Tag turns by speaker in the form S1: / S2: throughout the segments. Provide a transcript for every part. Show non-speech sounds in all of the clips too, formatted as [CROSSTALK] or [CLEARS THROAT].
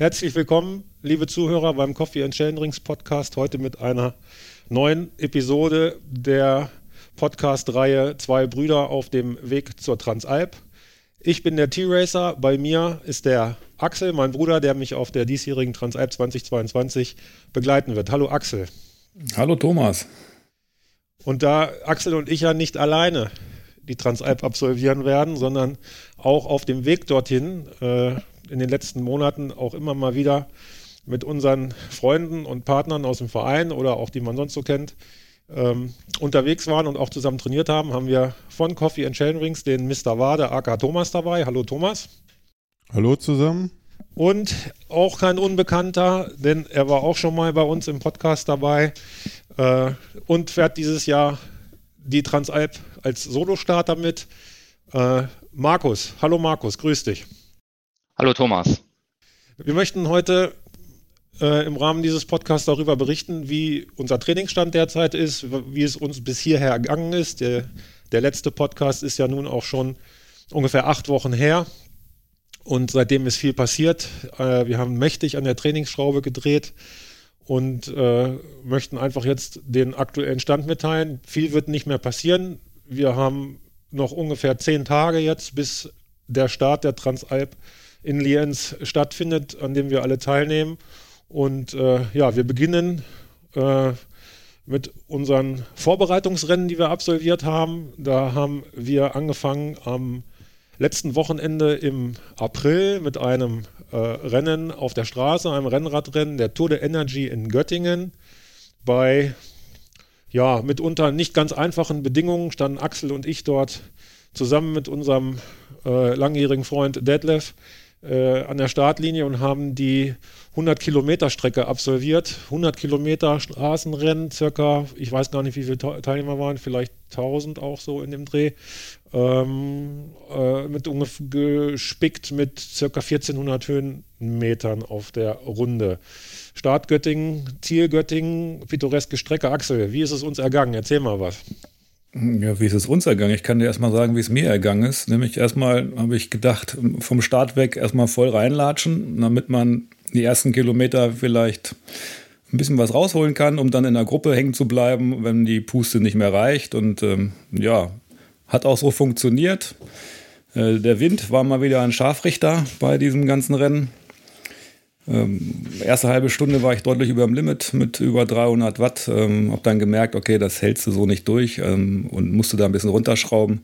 S1: Herzlich willkommen, liebe Zuhörer, beim Coffee and Chain Rings Podcast. Heute mit einer neuen Episode der Podcast-Reihe Zwei Brüder auf dem Weg zur Transalp. Ich bin der T-Racer. Bei mir ist der Axel, mein Bruder, der mich auf der diesjährigen Transalp 2022 begleiten wird. Hallo Axel.
S2: Hallo Thomas.
S1: Und da Axel und ich ja nicht alleine die Transalp absolvieren werden, sondern auch auf dem Weg dorthin äh, in den letzten Monaten auch immer mal wieder mit unseren Freunden und Partnern aus dem Verein oder auch die man sonst so kennt, ähm, unterwegs waren und auch zusammen trainiert haben, haben wir von Coffee and Chain Rings den Mr. Wade, aka Thomas dabei. Hallo Thomas.
S3: Hallo zusammen.
S1: Und auch kein Unbekannter, denn er war auch schon mal bei uns im Podcast dabei äh, und fährt dieses Jahr die Transalp als Solostarter mit. Äh, Markus, hallo Markus, grüß dich.
S4: Hallo Thomas.
S1: Wir möchten heute äh, im Rahmen dieses Podcasts darüber berichten, wie unser Trainingsstand derzeit ist, wie es uns bis hierher ergangen ist. Der, der letzte Podcast ist ja nun auch schon ungefähr acht Wochen her. Und seitdem ist viel passiert. Äh, wir haben mächtig an der Trainingsschraube gedreht und äh, möchten einfach jetzt den aktuellen Stand mitteilen. Viel wird nicht mehr passieren. Wir haben noch ungefähr zehn Tage jetzt, bis der Start der Transalp in Lienz stattfindet, an dem wir alle teilnehmen. Und äh, ja, wir beginnen äh, mit unseren Vorbereitungsrennen, die wir absolviert haben. Da haben wir angefangen am letzten Wochenende im April mit einem äh, Rennen auf der Straße, einem Rennradrennen der Tour de Energy in Göttingen. Bei ja, mitunter nicht ganz einfachen Bedingungen standen Axel und ich dort zusammen mit unserem äh, langjährigen Freund Detlef äh, an der Startlinie und haben die 100 Kilometer Strecke absolviert. 100 Kilometer Straßenrennen, circa, ich weiß gar nicht, wie viele Teilnehmer waren, vielleicht 1000 auch so in dem Dreh. Ähm, äh, mit ungefähr gespickt mit circa 1400 Höhenmetern auf der Runde. Start Göttingen, Ziel Göttingen, pittoreske Strecke. Axel, wie ist es uns ergangen? Erzähl mal was.
S2: Ja, wie ist es uns ergangen? Ich kann dir erstmal sagen, wie es mir ergangen ist. Nämlich erstmal habe ich gedacht, vom Start weg erstmal voll reinlatschen, damit man die ersten Kilometer vielleicht ein bisschen was rausholen kann, um dann in der Gruppe hängen zu bleiben, wenn die Puste nicht mehr reicht. Und ähm, ja, hat auch so funktioniert. Äh, der Wind war mal wieder ein Scharfrichter bei diesem ganzen Rennen. Ähm, erste halbe Stunde war ich deutlich über dem Limit mit über 300 Watt. Ähm, hab dann gemerkt, okay, das hältst du so nicht durch ähm, und musste da ein bisschen runterschrauben.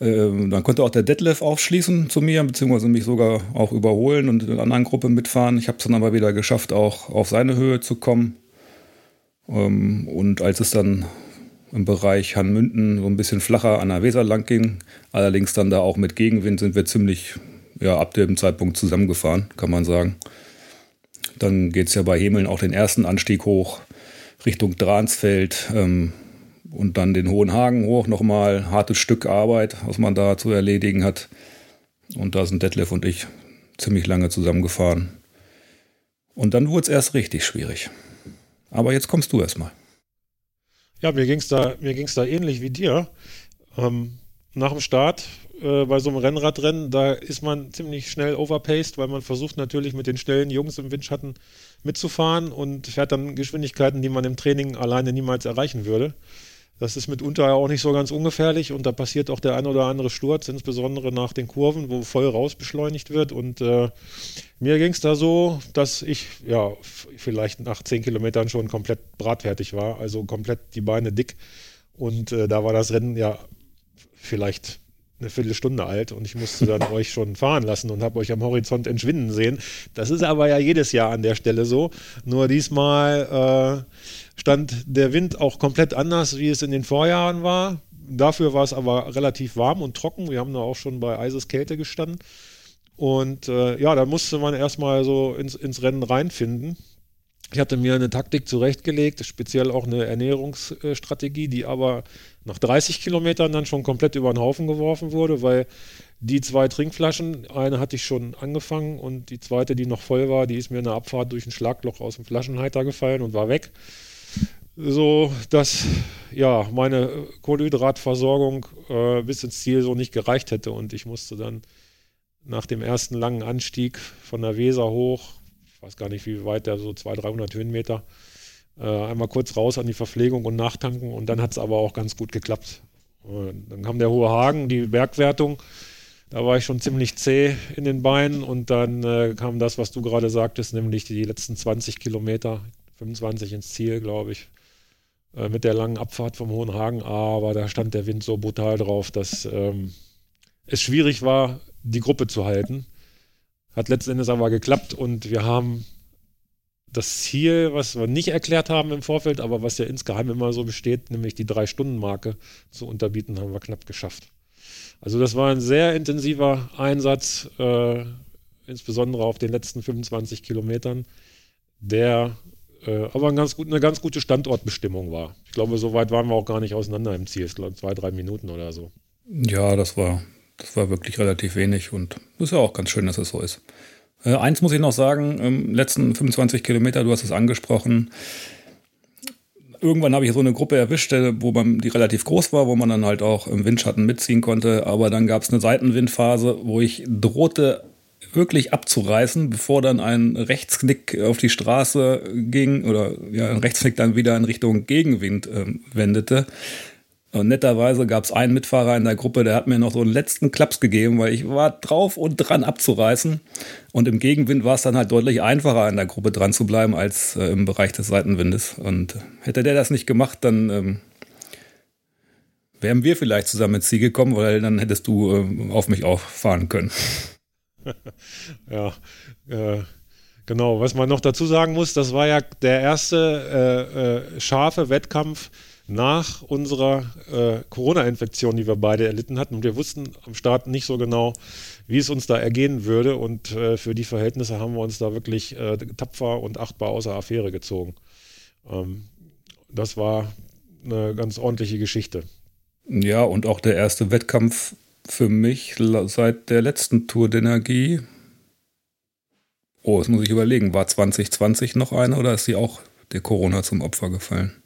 S2: Ähm, dann konnte auch der Detlef aufschließen zu mir, beziehungsweise mich sogar auch überholen und in einer anderen Gruppe mitfahren. Ich habe es dann aber wieder geschafft, auch auf seine Höhe zu kommen. Ähm, und als es dann im Bereich Hanmünden so ein bisschen flacher an der Weser lang ging, allerdings dann da auch mit Gegenwind, sind wir ziemlich ja, ab dem Zeitpunkt zusammengefahren, kann man sagen. Dann geht es ja bei Hemeln auch den ersten Anstieg hoch Richtung Dransfeld ähm, und dann den Hohen Hagen hoch. Nochmal hartes Stück Arbeit, was man da zu erledigen hat. Und da sind Detlef und ich ziemlich lange zusammengefahren. Und dann wurde es erst richtig schwierig. Aber jetzt kommst du erstmal.
S1: Ja, mir ging es da, da ähnlich wie dir. Ähm, nach dem Start äh, bei so einem Rennradrennen, da ist man ziemlich schnell overpaced, weil man versucht natürlich mit den schnellen Jungs im Windschatten mitzufahren und fährt dann Geschwindigkeiten, die man im Training alleine niemals erreichen würde. Das ist mitunter auch nicht so ganz ungefährlich und da passiert auch der ein oder andere Sturz, insbesondere nach den Kurven, wo voll raus beschleunigt wird. Und äh, mir ging es da so, dass ich ja vielleicht nach zehn Kilometern schon komplett bratfertig war, also komplett die Beine dick. Und äh, da war das Rennen ja vielleicht eine Viertelstunde alt und ich musste dann [LAUGHS] euch schon fahren lassen und habe euch am Horizont entschwinden sehen. Das ist aber ja jedes Jahr an der Stelle so. Nur diesmal äh, stand der Wind auch komplett anders, wie es in den Vorjahren war. Dafür war es aber relativ warm und trocken. Wir haben da auch schon bei Eiseskälte gestanden. Und äh, ja, da musste man erstmal so ins, ins Rennen reinfinden. Ich hatte mir eine Taktik zurechtgelegt, speziell auch eine Ernährungsstrategie, die aber nach 30 Kilometern dann schon komplett über den Haufen geworfen wurde, weil die zwei Trinkflaschen, eine hatte ich schon angefangen und die zweite, die noch voll war, die ist mir in der Abfahrt durch ein Schlagloch aus dem Flaschenhalter gefallen und war weg. So dass ja meine Kohlenhydratversorgung äh, bis ins Ziel so nicht gereicht hätte und ich musste dann nach dem ersten langen Anstieg von der Weser hoch weiß gar nicht, wie weit der, so 200, 300 Höhenmeter. Äh, einmal kurz raus an die Verpflegung und nachtanken und dann hat es aber auch ganz gut geklappt. Und dann kam der hohe Hagen, die Bergwertung. Da war ich schon ziemlich zäh in den Beinen und dann äh, kam das, was du gerade sagtest, nämlich die letzten 20 Kilometer, 25 ins Ziel, glaube ich, äh, mit der langen Abfahrt vom Hohen Hagen. Aber da stand der Wind so brutal drauf, dass ähm, es schwierig war, die Gruppe zu halten. Hat letzten Endes aber geklappt und wir haben das Ziel, was wir nicht erklärt haben im Vorfeld, aber was ja insgeheim immer so besteht, nämlich die Drei-Stunden-Marke zu unterbieten, haben wir knapp geschafft. Also das war ein sehr intensiver Einsatz, äh, insbesondere auf den letzten 25 Kilometern, der äh, aber ein ganz gut, eine ganz gute Standortbestimmung war. Ich glaube, so weit waren wir auch gar nicht auseinander im Ziel. Ich glaube, zwei, drei Minuten oder so.
S2: Ja, das war, das war wirklich relativ wenig und ist ja auch ganz schön, dass es so ist. Äh, eins muss ich noch sagen, im letzten 25 Kilometer, du hast es angesprochen, irgendwann habe ich so eine Gruppe erwischt, äh, wo man die relativ groß war, wo man dann halt auch im Windschatten mitziehen konnte. Aber dann gab es eine Seitenwindphase, wo ich drohte wirklich abzureißen, bevor dann ein Rechtsknick auf die Straße ging oder ja, ein Rechtsknick dann wieder in Richtung Gegenwind äh, wendete. Und netterweise gab es einen Mitfahrer in der Gruppe, der hat mir noch so einen letzten Klaps gegeben, weil ich war drauf und dran abzureißen. Und im Gegenwind war es dann halt deutlich einfacher, in der Gruppe dran zu bleiben, als äh, im Bereich des Seitenwindes. Und hätte der das nicht gemacht, dann ähm, wären wir vielleicht zusammen ins Ziel gekommen, weil dann hättest du äh, auf mich auffahren können. [LAUGHS]
S1: ja, äh, genau. Was man noch dazu sagen muss, das war ja der erste äh, äh, scharfe Wettkampf nach unserer äh, Corona-Infektion, die wir beide erlitten hatten. Und wir wussten am Start nicht so genau, wie es uns da ergehen würde. Und äh, für die Verhältnisse haben wir uns da wirklich äh, tapfer und achtbar außer Affäre gezogen. Ähm, das war eine ganz ordentliche Geschichte.
S2: Ja, und auch der erste Wettkampf für mich seit der letzten Tour d'Energie. Oh, das muss ich überlegen. War 2020 noch eine oder ist sie auch der Corona zum Opfer gefallen?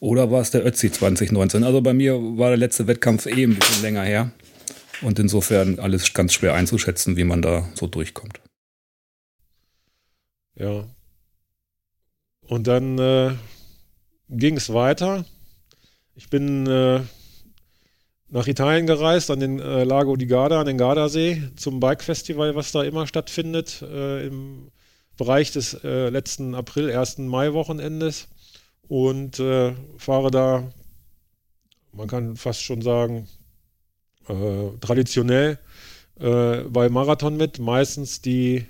S2: Oder war es der Ötzi 2019? Also bei mir war der letzte Wettkampf eh ein bisschen länger her. Und insofern alles ganz schwer einzuschätzen, wie man da so durchkommt.
S1: Ja. Und dann äh, ging es weiter. Ich bin äh, nach Italien gereist, an den äh, Lago di Garda, an den Gardasee, zum Bike-Festival, was da immer stattfindet, äh, im Bereich des äh, letzten April, 1. Mai-Wochenendes und äh, fahre da, man kann fast schon sagen, äh, traditionell äh, bei Marathon mit, meistens die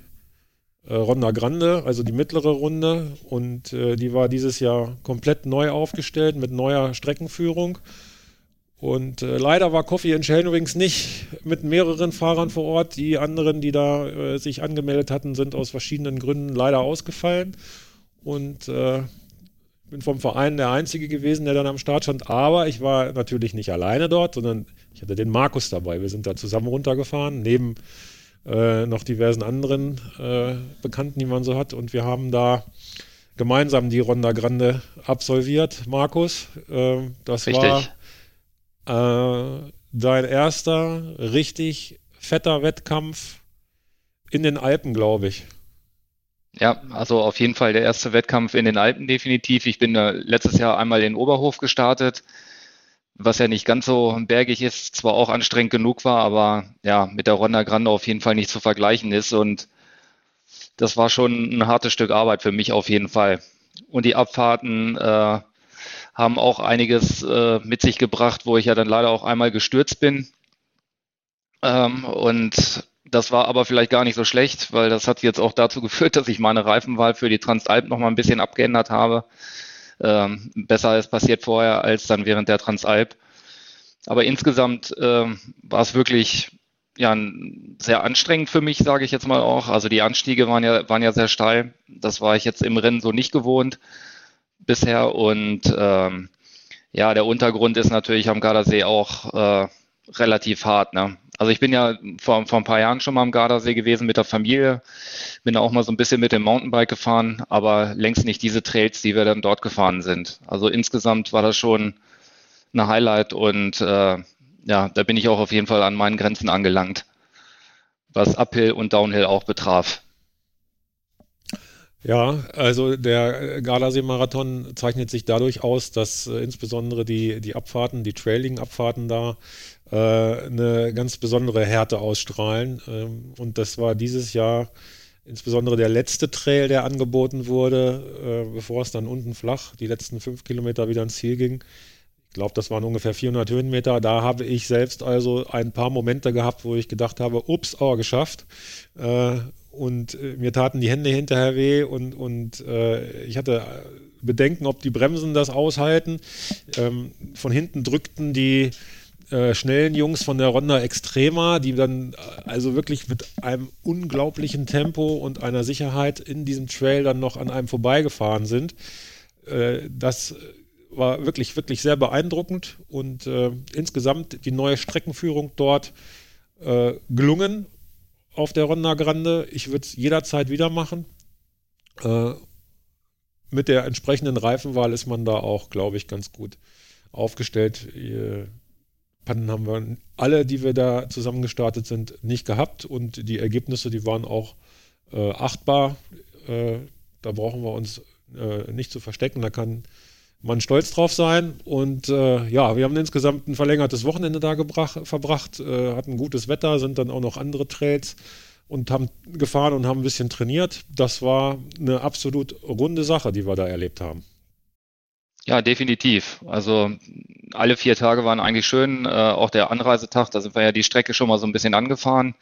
S1: äh, Ronda Grande, also die mittlere Runde und äh, die war dieses Jahr komplett neu aufgestellt mit neuer Streckenführung. Und äh, leider war Coffee in Wings nicht mit mehreren Fahrern vor Ort. Die anderen, die da äh, sich angemeldet hatten, sind aus verschiedenen Gründen leider ausgefallen. Und äh, bin vom Verein der Einzige gewesen, der dann am Start stand. Aber ich war natürlich nicht alleine dort, sondern ich hatte den Markus dabei. Wir sind da zusammen runtergefahren, neben äh, noch diversen anderen äh, Bekannten, die man so hat. Und wir haben da gemeinsam die Ronda Grande absolviert. Markus, äh, das Richtig. war dein erster richtig fetter Wettkampf in den Alpen, glaube ich.
S4: Ja, also auf jeden Fall der erste Wettkampf in den Alpen definitiv. Ich bin letztes Jahr einmal in Oberhof gestartet, was ja nicht ganz so bergig ist, zwar auch anstrengend genug war, aber ja, mit der Ronda Grande auf jeden Fall nicht zu vergleichen ist. Und das war schon ein hartes Stück Arbeit für mich auf jeden Fall. Und die Abfahrten äh, haben auch einiges äh, mit sich gebracht, wo ich ja dann leider auch einmal gestürzt bin. Ähm, und das war aber vielleicht gar nicht so schlecht, weil das hat jetzt auch dazu [LAUGHS] geführt, dass ich meine Reifenwahl für die Transalp noch mal ein bisschen abgeändert habe. Ähm, besser ist passiert vorher als dann während der Transalp. Aber insgesamt ähm, war es wirklich ja sehr anstrengend für mich, sage ich jetzt mal auch. Also die Anstiege waren ja waren ja sehr steil. Das war ich jetzt im Rennen so nicht gewohnt bisher und ähm, ja, der Untergrund ist natürlich am Gardasee auch äh, relativ hart. Ne? Also ich bin ja vor, vor ein paar Jahren schon mal am Gardasee gewesen mit der Familie, bin auch mal so ein bisschen mit dem Mountainbike gefahren, aber längst nicht diese Trails, die wir dann dort gefahren sind. Also insgesamt war das schon eine Highlight und äh, ja, da bin ich auch auf jeden Fall an meinen Grenzen angelangt, was Uphill und Downhill auch betraf.
S1: Ja, also der Gardasee-Marathon zeichnet sich dadurch aus, dass äh, insbesondere die, die Abfahrten, die Trailing-Abfahrten da äh, eine ganz besondere Härte ausstrahlen. Ähm, und das war dieses Jahr insbesondere der letzte Trail, der angeboten wurde, äh, bevor es dann unten flach, die letzten fünf Kilometer wieder ins Ziel ging. Ich glaube, das waren ungefähr 400 Höhenmeter. Da habe ich selbst also ein paar Momente gehabt, wo ich gedacht habe, ups, oh, geschafft. Äh, und äh, mir taten die Hände hinterher weh und, und ich hatte Bedenken, ob die Bremsen das aushalten. Ähm, von hinten drückten die äh, schnellen Jungs von der Ronda Extrema, die dann äh, also wirklich mit einem unglaublichen Tempo und einer Sicherheit in diesem Trail dann noch an einem vorbeigefahren sind. Äh, das war wirklich, wirklich sehr beeindruckend und äh, insgesamt die neue Streckenführung dort gelungen auf der Ronda Grande. Ich würde es jederzeit wieder machen. Äh, mit der entsprechenden Reifenwahl ist man da auch, glaube ich, ganz gut aufgestellt. Pannen haben wir alle, die wir da zusammen gestartet sind, nicht gehabt und die Ergebnisse, die waren auch äh, achtbar. Äh, da brauchen wir uns äh, nicht zu verstecken. Da kann man stolz drauf sein. Und äh, ja, wir haben insgesamt ein verlängertes Wochenende da gebracht, verbracht, äh, hatten gutes Wetter, sind dann auch noch andere Trails und haben gefahren und haben ein bisschen trainiert. Das war eine absolut runde Sache, die wir da erlebt haben.
S4: Ja, definitiv. Also alle vier Tage waren eigentlich schön. Äh, auch der Anreisetag, da sind wir ja die Strecke schon mal so ein bisschen angefahren.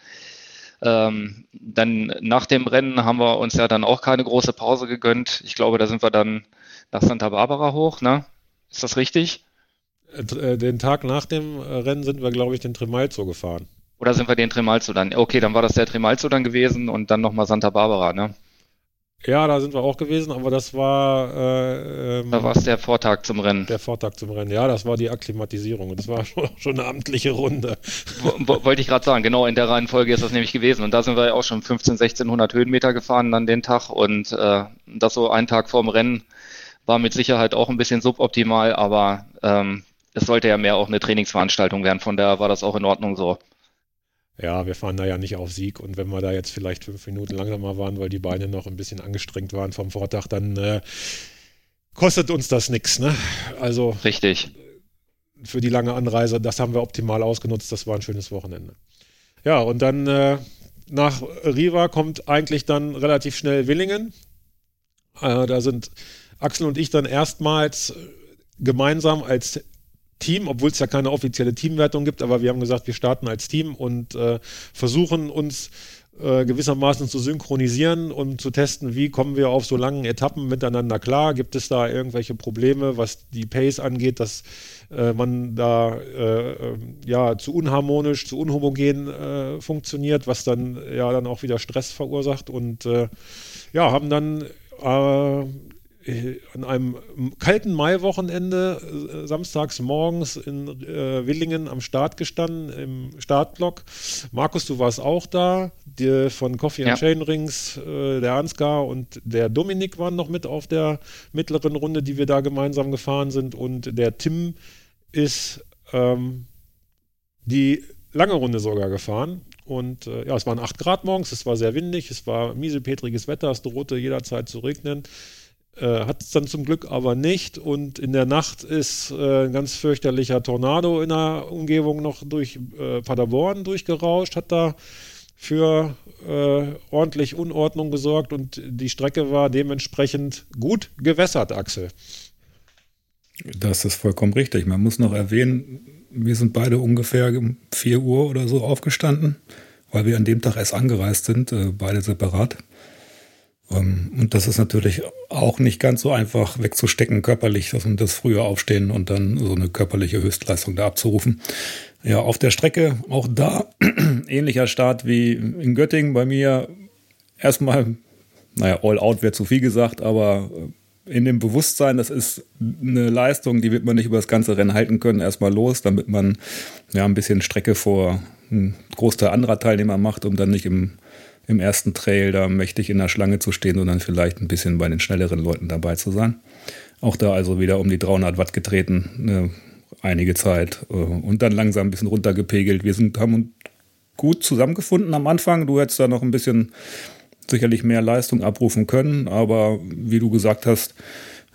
S4: Ähm, dann nach dem Rennen haben wir uns ja dann auch keine große Pause gegönnt. Ich glaube, da sind wir dann nach Santa Barbara hoch, ne? Ist das richtig?
S1: Äh, den Tag nach dem äh, Rennen sind wir, glaube ich, den Tremalzo gefahren.
S4: Oder sind wir den Tremalzo dann? Okay, dann war das der Tremalzo dann gewesen und dann nochmal Santa Barbara, ne?
S1: Ja, da sind wir auch gewesen, aber das war. Äh,
S4: ähm, da war es der Vortag zum Rennen.
S1: Der Vortag zum Rennen, ja, das war die Akklimatisierung. Das war [LAUGHS] schon, schon eine amtliche Runde.
S4: Wollte ich gerade sagen, genau in der Reihenfolge ist das nämlich gewesen. Und da sind wir ja auch schon 15, 1600 Höhenmeter gefahren an den Tag. Und äh, das so einen Tag vorm Rennen war mit Sicherheit auch ein bisschen suboptimal, aber ähm, es sollte ja mehr auch eine Trainingsveranstaltung werden. Von daher war das auch in Ordnung so.
S1: Ja, wir fahren da ja nicht auf Sieg und wenn wir da jetzt vielleicht fünf Minuten langsamer waren, weil die Beine noch ein bisschen angestrengt waren vom Vortag, dann äh, kostet uns das nichts. Ne? Also
S4: richtig.
S1: Für die lange Anreise, das haben wir optimal ausgenutzt. Das war ein schönes Wochenende. Ja, und dann äh, nach Riva kommt eigentlich dann relativ schnell Willingen. Äh, da sind Axel und ich dann erstmals gemeinsam als Team, obwohl es ja keine offizielle Teamwertung gibt, aber wir haben gesagt, wir starten als Team und äh, versuchen uns äh, gewissermaßen zu synchronisieren und zu testen, wie kommen wir auf so langen Etappen miteinander klar. Gibt es da irgendwelche Probleme, was die Pace angeht, dass äh, man da äh, ähm, ja zu unharmonisch, zu unhomogen äh, funktioniert, was dann ja dann auch wieder Stress verursacht und äh, ja, haben dann äh, an einem kalten Maiwochenende äh, samstags morgens in äh, Willingen am Start gestanden, im Startblock. Markus, du warst auch da. Die von Coffee ja. and Chain Rings, äh, der Ansgar und der Dominik waren noch mit auf der mittleren Runde, die wir da gemeinsam gefahren sind. Und der Tim ist ähm, die lange Runde sogar gefahren. Und äh, ja, es waren 8 Grad morgens, es war sehr windig, es war miesepetriges Wetter, es drohte jederzeit zu regnen. Äh, hat es dann zum Glück aber nicht. Und in der Nacht ist äh, ein ganz fürchterlicher Tornado in der Umgebung noch durch äh, Paderborn durchgerauscht, hat da für äh, ordentlich Unordnung gesorgt und die Strecke war dementsprechend gut gewässert, Axel.
S2: Das ist vollkommen richtig. Man muss noch erwähnen, wir sind beide ungefähr um 4 Uhr oder so aufgestanden, weil wir an dem Tag erst angereist sind, äh, beide separat. Ähm, und das ist natürlich auch nicht ganz so einfach wegzustecken körperlich, dass man das früher aufstehen und dann so eine körperliche Höchstleistung da abzurufen. Ja, auf der Strecke auch da [CLEARS THROAT] ähnlicher Start wie in Göttingen bei mir. Erstmal, naja, all out wäre zu viel gesagt, aber in dem Bewusstsein, das ist eine Leistung, die wird man nicht über das ganze Rennen halten können. Erstmal los, damit man ja ein bisschen Strecke vor einem Großteil anderer Teilnehmer macht, um dann nicht im im ersten Trail da mächtig in der Schlange zu stehen dann vielleicht ein bisschen bei den schnelleren Leuten dabei zu sein. Auch da also wieder um die 300 Watt getreten, eine, einige Zeit äh, und dann langsam ein bisschen runtergepegelt. Wir sind, haben uns gut zusammengefunden am Anfang. Du hättest da noch ein bisschen sicherlich mehr Leistung abrufen können, aber wie du gesagt hast,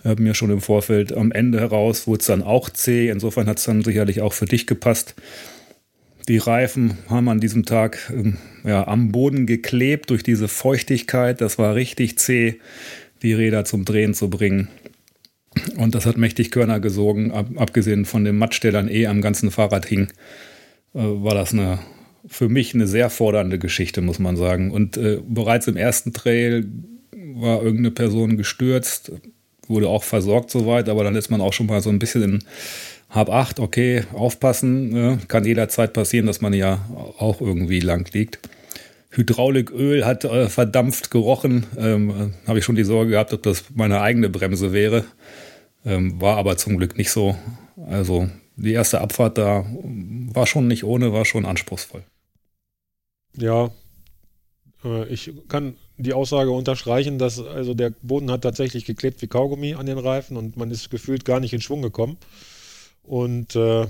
S2: haben ja schon im Vorfeld am Ende heraus wurde es dann auch zäh. Insofern hat es dann sicherlich auch für dich gepasst. Die Reifen haben an diesem Tag ähm, ja, am Boden geklebt durch diese Feuchtigkeit. Das war richtig zäh, die Räder zum Drehen zu bringen. Und das hat mächtig Körner gesogen. Ab, abgesehen von dem Matsch, der dann eh am ganzen Fahrrad hing, äh, war das eine, für mich eine sehr fordernde Geschichte, muss man sagen. Und äh, bereits im ersten Trail war irgendeine Person gestürzt, wurde auch versorgt soweit, aber dann ist man auch schon mal so ein bisschen in Hab acht, okay, aufpassen, ne? kann jederzeit passieren, dass man ja auch irgendwie lang liegt. Hydrauliköl hat äh, verdampft gerochen. Ähm, Habe ich schon die Sorge gehabt, ob das meine eigene Bremse wäre. Ähm, war aber zum Glück nicht so. Also die erste Abfahrt da war schon nicht ohne, war schon anspruchsvoll.
S1: Ja, äh, ich kann die Aussage unterstreichen, dass also der Boden hat tatsächlich geklebt wie Kaugummi an den Reifen und man ist gefühlt gar nicht in Schwung gekommen. Und äh,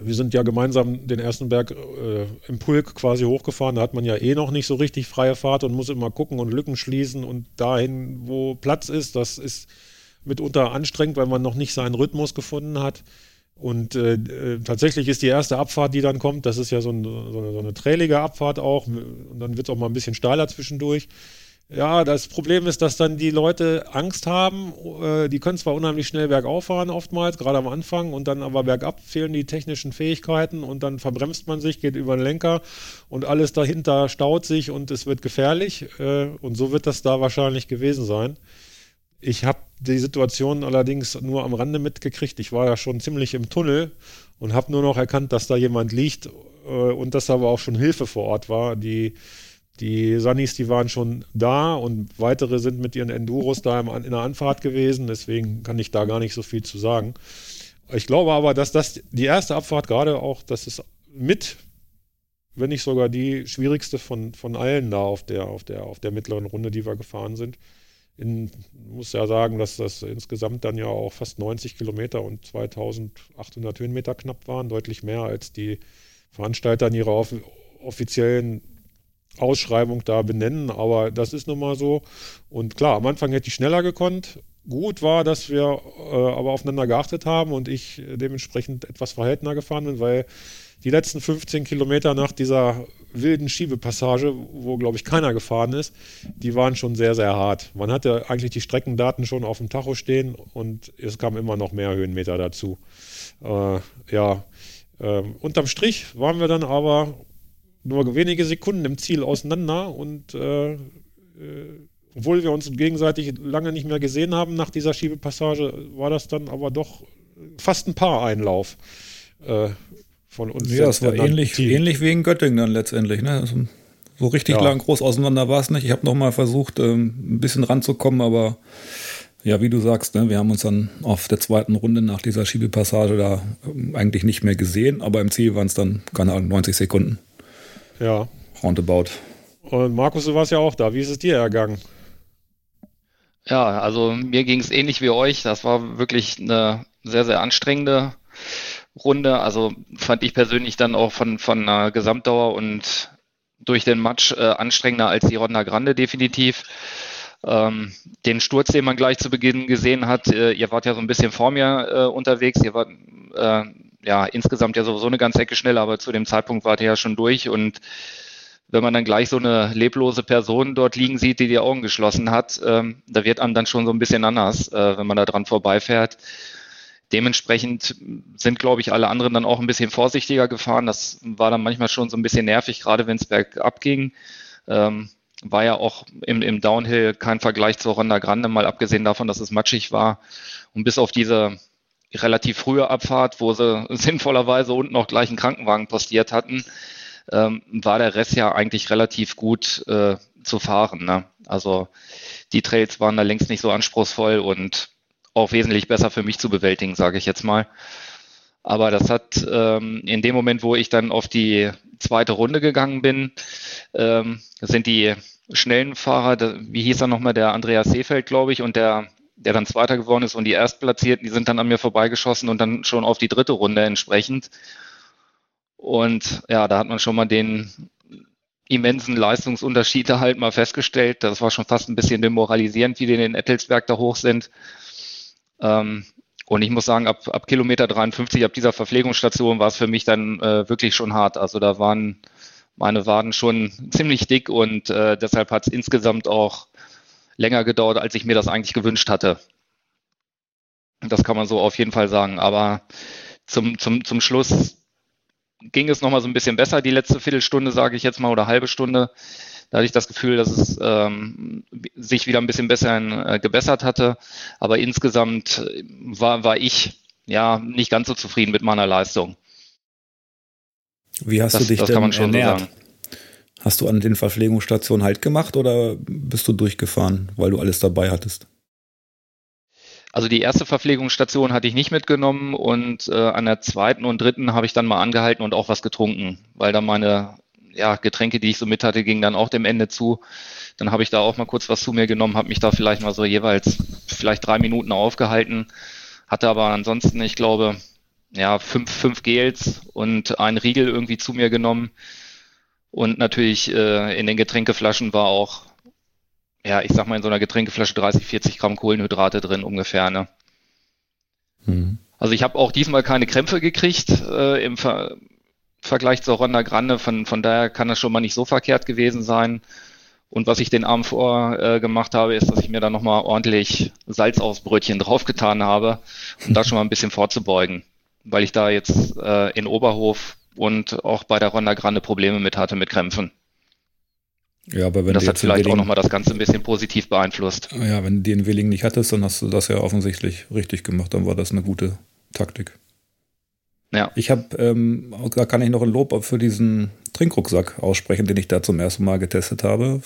S1: wir sind ja gemeinsam den ersten Berg äh, im Pulk quasi hochgefahren. Da hat man ja eh noch nicht so richtig freie Fahrt und muss immer gucken und Lücken schließen und dahin, wo Platz ist, das ist mitunter anstrengend, weil man noch nicht seinen Rhythmus gefunden hat. Und äh, äh, tatsächlich ist die erste Abfahrt, die dann kommt, das ist ja so, ein, so eine, so eine trälige Abfahrt auch. Und dann wird es auch mal ein bisschen steiler zwischendurch. Ja, das Problem ist, dass dann die Leute Angst haben. Äh, die können zwar unheimlich schnell bergauf fahren, oftmals, gerade am Anfang, und dann aber bergab fehlen die technischen Fähigkeiten und dann verbremst man sich, geht über den Lenker und alles dahinter staut sich und es wird gefährlich. Äh, und so wird das da wahrscheinlich gewesen sein. Ich habe die Situation allerdings nur am Rande mitgekriegt. Ich war ja schon ziemlich im Tunnel und habe nur noch erkannt, dass da jemand liegt äh, und dass aber auch schon Hilfe vor Ort war. Die, die Sunnis, die waren schon da und weitere sind mit ihren Enduros da in der Anfahrt gewesen. Deswegen kann ich da gar nicht so viel zu sagen. Ich glaube aber, dass das die erste Abfahrt gerade auch, das ist mit, wenn nicht sogar die schwierigste von, von allen da auf der, auf, der, auf der mittleren Runde, die wir gefahren sind in, muss ja sagen, dass das insgesamt dann ja auch fast 90 Kilometer und 2800 Höhenmeter knapp waren, deutlich mehr als die Veranstalter in ihrer off offiziellen Ausschreibung da benennen, aber das ist nun mal so. Und klar, am Anfang hätte ich schneller gekonnt. Gut war, dass wir äh, aber aufeinander geachtet haben und ich dementsprechend etwas verhältnismäßiger gefahren bin, weil die letzten 15 Kilometer nach dieser wilden Schiebepassage, wo, glaube ich, keiner gefahren ist, die waren schon sehr, sehr hart. Man hatte eigentlich die Streckendaten schon auf dem Tacho stehen und es kam immer noch mehr Höhenmeter dazu. Äh, ja, äh, unterm Strich waren wir dann aber nur wenige Sekunden im Ziel auseinander und äh, äh obwohl wir uns gegenseitig lange nicht mehr gesehen haben nach dieser Schiebepassage, war das dann aber doch fast ein Paar-Einlauf. Äh, von uns.
S2: Ja, es war ähnlich, ähnlich wie in Göttingen dann letztendlich. Ne? Also, so richtig ja. lang groß auseinander war es nicht. Ich habe nochmal versucht, ähm, ein bisschen ranzukommen, aber ja, wie du sagst, ne, wir haben uns dann auf der zweiten Runde nach dieser Schiebepassage da ähm, eigentlich nicht mehr gesehen, aber im Ziel waren es dann, keine Ahnung, 90 Sekunden.
S1: Ja.
S2: Roundabout.
S1: Und Markus, du warst ja auch da. Wie ist es dir ergangen?
S4: Ja, also mir ging es ähnlich wie euch. Das war wirklich eine sehr, sehr anstrengende Runde. Also fand ich persönlich dann auch von, von einer Gesamtdauer und durch den Match äh, anstrengender als die Ronda Grande definitiv. Ähm, den Sturz, den man gleich zu Beginn gesehen hat, äh, ihr wart ja so ein bisschen vor mir äh, unterwegs, ihr wart äh, ja insgesamt ja sowieso eine ganze Ecke schneller, aber zu dem Zeitpunkt wart ihr ja schon durch und wenn man dann gleich so eine leblose Person dort liegen sieht, die die Augen geschlossen hat, ähm, da wird einem dann schon so ein bisschen anders, äh, wenn man da dran vorbeifährt. Dementsprechend sind, glaube ich, alle anderen dann auch ein bisschen vorsichtiger gefahren. Das war dann manchmal schon so ein bisschen nervig, gerade wenn es bergab ging. Ähm, war ja auch im, im Downhill kein Vergleich zur Ronda Grande, mal abgesehen davon, dass es matschig war. Und bis auf diese relativ frühe Abfahrt, wo sie [LAUGHS] sinnvollerweise unten noch gleich einen Krankenwagen postiert hatten, ähm, war der Rest ja eigentlich relativ gut äh, zu fahren. Ne? Also die Trails waren da längst nicht so anspruchsvoll und auch wesentlich besser für mich zu bewältigen, sage ich jetzt mal. Aber das hat ähm, in dem Moment, wo ich dann auf die zweite Runde gegangen bin, ähm, sind die schnellen Fahrer, wie hieß er nochmal, der Andreas Seefeld, glaube ich, und der, der dann Zweiter geworden ist und die Erstplatzierten, die sind dann an mir vorbeigeschossen und dann schon auf die dritte Runde entsprechend. Und ja, da hat man schon mal den immensen Leistungsunterschiede [LAUGHS] halt mal festgestellt. Das war schon fast ein bisschen demoralisierend, wie die in den Ettelsberg da hoch sind. Ähm, und ich muss sagen, ab, ab Kilometer 53, ab dieser Verpflegungsstation war es für mich dann äh, wirklich schon hart. Also da waren meine Waden schon ziemlich dick und äh, deshalb hat es insgesamt auch länger gedauert, als ich mir das eigentlich gewünscht hatte. Das kann man so auf jeden Fall sagen. Aber zum, zum, zum Schluss ging es nochmal so ein bisschen besser, die letzte Viertelstunde, sage ich jetzt mal, oder halbe Stunde. Da hatte ich das Gefühl, dass es ähm, sich wieder ein bisschen besser äh, gebessert hatte. Aber insgesamt war, war ich ja nicht ganz so zufrieden mit meiner Leistung.
S2: Wie hast das, du dich
S4: das
S2: denn
S4: kann man schon ernährt? So sagen.
S2: Hast du an den Verpflegungsstationen halt gemacht oder bist du durchgefahren, weil du alles dabei hattest?
S4: Also die erste Verpflegungsstation hatte ich nicht mitgenommen und äh, an der zweiten und dritten habe ich dann mal angehalten und auch was getrunken, weil da meine ja, Getränke, die ich so mit hatte, gingen dann auch dem Ende zu. Dann habe ich da auch mal kurz was zu mir genommen, habe mich da vielleicht mal so jeweils vielleicht drei Minuten aufgehalten, hatte aber ansonsten, ich glaube, ja, fünf, fünf Gels und einen Riegel irgendwie zu mir genommen. Und natürlich äh, in den Getränkeflaschen war auch ja, ich sag mal, in so einer Getränkeflasche 30, 40 Gramm Kohlenhydrate drin ungefähr. Ne? Mhm. Also ich habe auch diesmal keine Krämpfe gekriegt äh, im Ver Vergleich zur Ronda Grande. Von, von daher kann das schon mal nicht so verkehrt gewesen sein. Und was ich den Abend vor äh, gemacht habe, ist, dass ich mir da nochmal ordentlich Salz aufs Brötchen draufgetan habe, um da [LAUGHS] schon mal ein bisschen vorzubeugen. Weil ich da jetzt äh, in Oberhof und auch bei der Ronda Grande Probleme mit hatte mit Krämpfen.
S2: Ja, aber wenn
S4: das hat vielleicht Willing, auch nochmal das Ganze ein bisschen positiv beeinflusst.
S2: Ja, wenn du den Willing nicht hattest, dann hast du das ja offensichtlich richtig gemacht. Dann war das eine gute Taktik. Ja. Ich habe, ähm, da kann ich noch ein Lob für diesen Trinkrucksack aussprechen, den ich da zum ersten Mal getestet habe,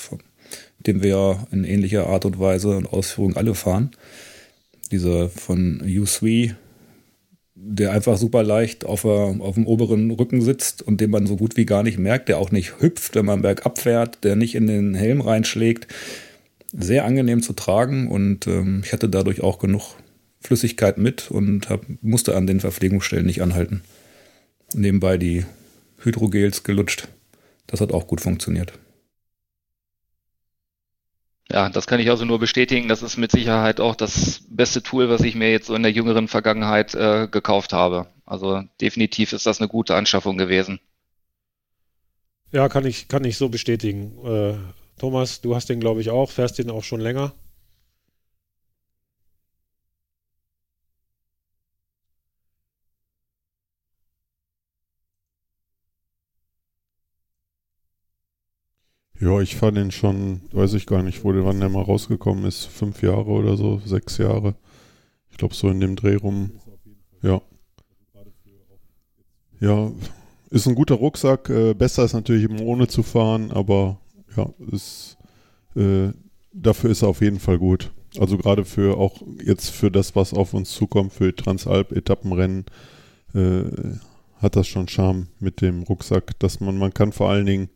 S2: den wir ja in ähnlicher Art und Weise und Ausführung alle fahren. Dieser von U3 der einfach super leicht auf, auf dem oberen Rücken sitzt und den man so gut wie gar nicht merkt, der auch nicht hüpft, wenn man bergab fährt, der nicht in den Helm reinschlägt. Sehr angenehm zu tragen und ähm, ich hatte dadurch auch genug Flüssigkeit mit und hab, musste an den Verpflegungsstellen nicht anhalten. Nebenbei die Hydrogels gelutscht. Das hat auch gut funktioniert.
S4: Ja, das kann ich also nur bestätigen. Das ist mit Sicherheit auch das beste Tool, was ich mir jetzt so in der jüngeren Vergangenheit äh, gekauft habe. Also definitiv ist das eine gute Anschaffung gewesen.
S1: Ja, kann ich, kann ich so bestätigen. Äh, Thomas, du hast den, glaube ich, auch, fährst den auch schon länger.
S3: Ja, ich fand den schon, weiß ich gar nicht, wo der, wann der mal rausgekommen ist. Fünf Jahre oder so, sechs Jahre. Ich glaube, so in dem Dreh rum. Ja. Ja, ist ein guter Rucksack. Äh, besser ist natürlich eben ohne zu fahren, aber ja, ist, äh, dafür ist er auf jeden Fall gut. Also gerade für auch jetzt für das, was auf uns zukommt, für Transalp-Etappenrennen, äh, hat das schon Charme mit dem Rucksack, dass man, man kann vor allen Dingen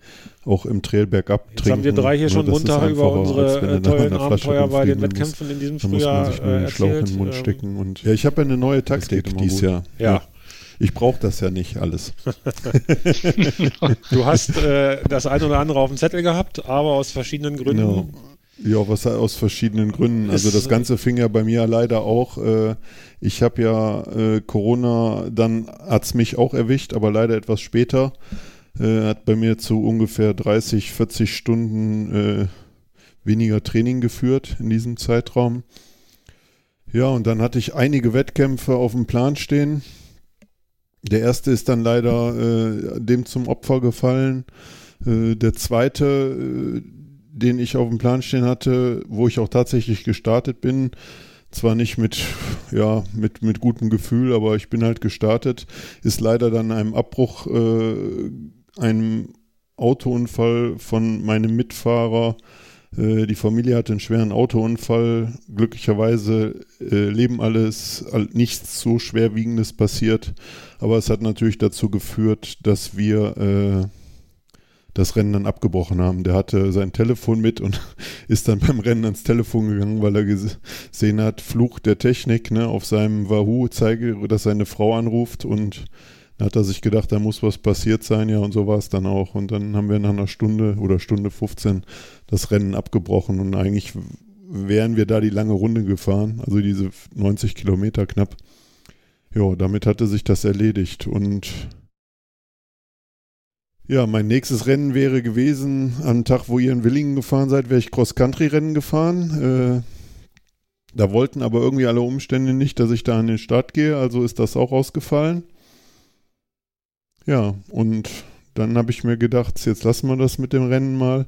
S3: auch im Trail bergab
S1: Jetzt haben wir drei hier schon munter über unsere tollen Abenteuer bei den Wettkämpfen in diesem Frühjahr muss man sich
S3: äh,
S1: erzählt. Schlauch
S3: in den Mund ähm, stecken und ja, ich habe ja eine neue Taktik dieses Jahr.
S1: Ja. ja.
S3: Ich brauche das ja nicht alles. [LAUGHS] [LAUGHS]
S1: du hast äh, das eine oder andere auf dem Zettel gehabt, aber aus verschiedenen Gründen genau.
S3: Ja, was aus verschiedenen Gründen. Also das Ganze fing ja bei mir leider auch. Äh, ich habe ja äh, Corona, dann hat es mich auch erwischt, aber leider etwas später. Äh, hat bei mir zu ungefähr 30, 40 Stunden äh, weniger Training geführt in diesem Zeitraum. Ja, und dann hatte ich einige Wettkämpfe auf dem Plan stehen. Der erste ist dann leider äh, dem zum Opfer gefallen. Äh, der zweite den ich auf dem Plan stehen hatte, wo ich auch tatsächlich gestartet bin. Zwar nicht mit, ja, mit, mit gutem Gefühl, aber ich bin halt gestartet. Ist leider dann einem Abbruch, äh, einem Autounfall von meinem Mitfahrer. Äh, die Familie hatte einen schweren Autounfall. Glücklicherweise äh, leben alles, nichts so schwerwiegendes passiert. Aber es hat natürlich dazu geführt, dass wir äh, das Rennen dann abgebrochen haben. Der hatte sein Telefon mit und [LAUGHS] ist dann beim Rennen ans Telefon gegangen, weil er gesehen hat, Fluch der Technik, ne, auf seinem Wahoo zeige, dass seine Frau anruft und Da hat er sich gedacht, da muss was passiert sein, ja, und so war es dann auch. Und dann haben wir nach einer Stunde oder Stunde 15 das Rennen abgebrochen und eigentlich wären wir da die lange Runde gefahren, also diese 90 Kilometer knapp. Ja, damit hatte sich das erledigt und ja, mein nächstes Rennen wäre gewesen, am Tag, wo ihr in Willingen gefahren seid, wäre ich Cross-Country-Rennen gefahren. Äh, da wollten aber irgendwie alle Umstände nicht, dass ich da an den Start gehe, also ist das auch ausgefallen. Ja, und dann habe ich mir gedacht, jetzt lassen wir das mit dem Rennen mal.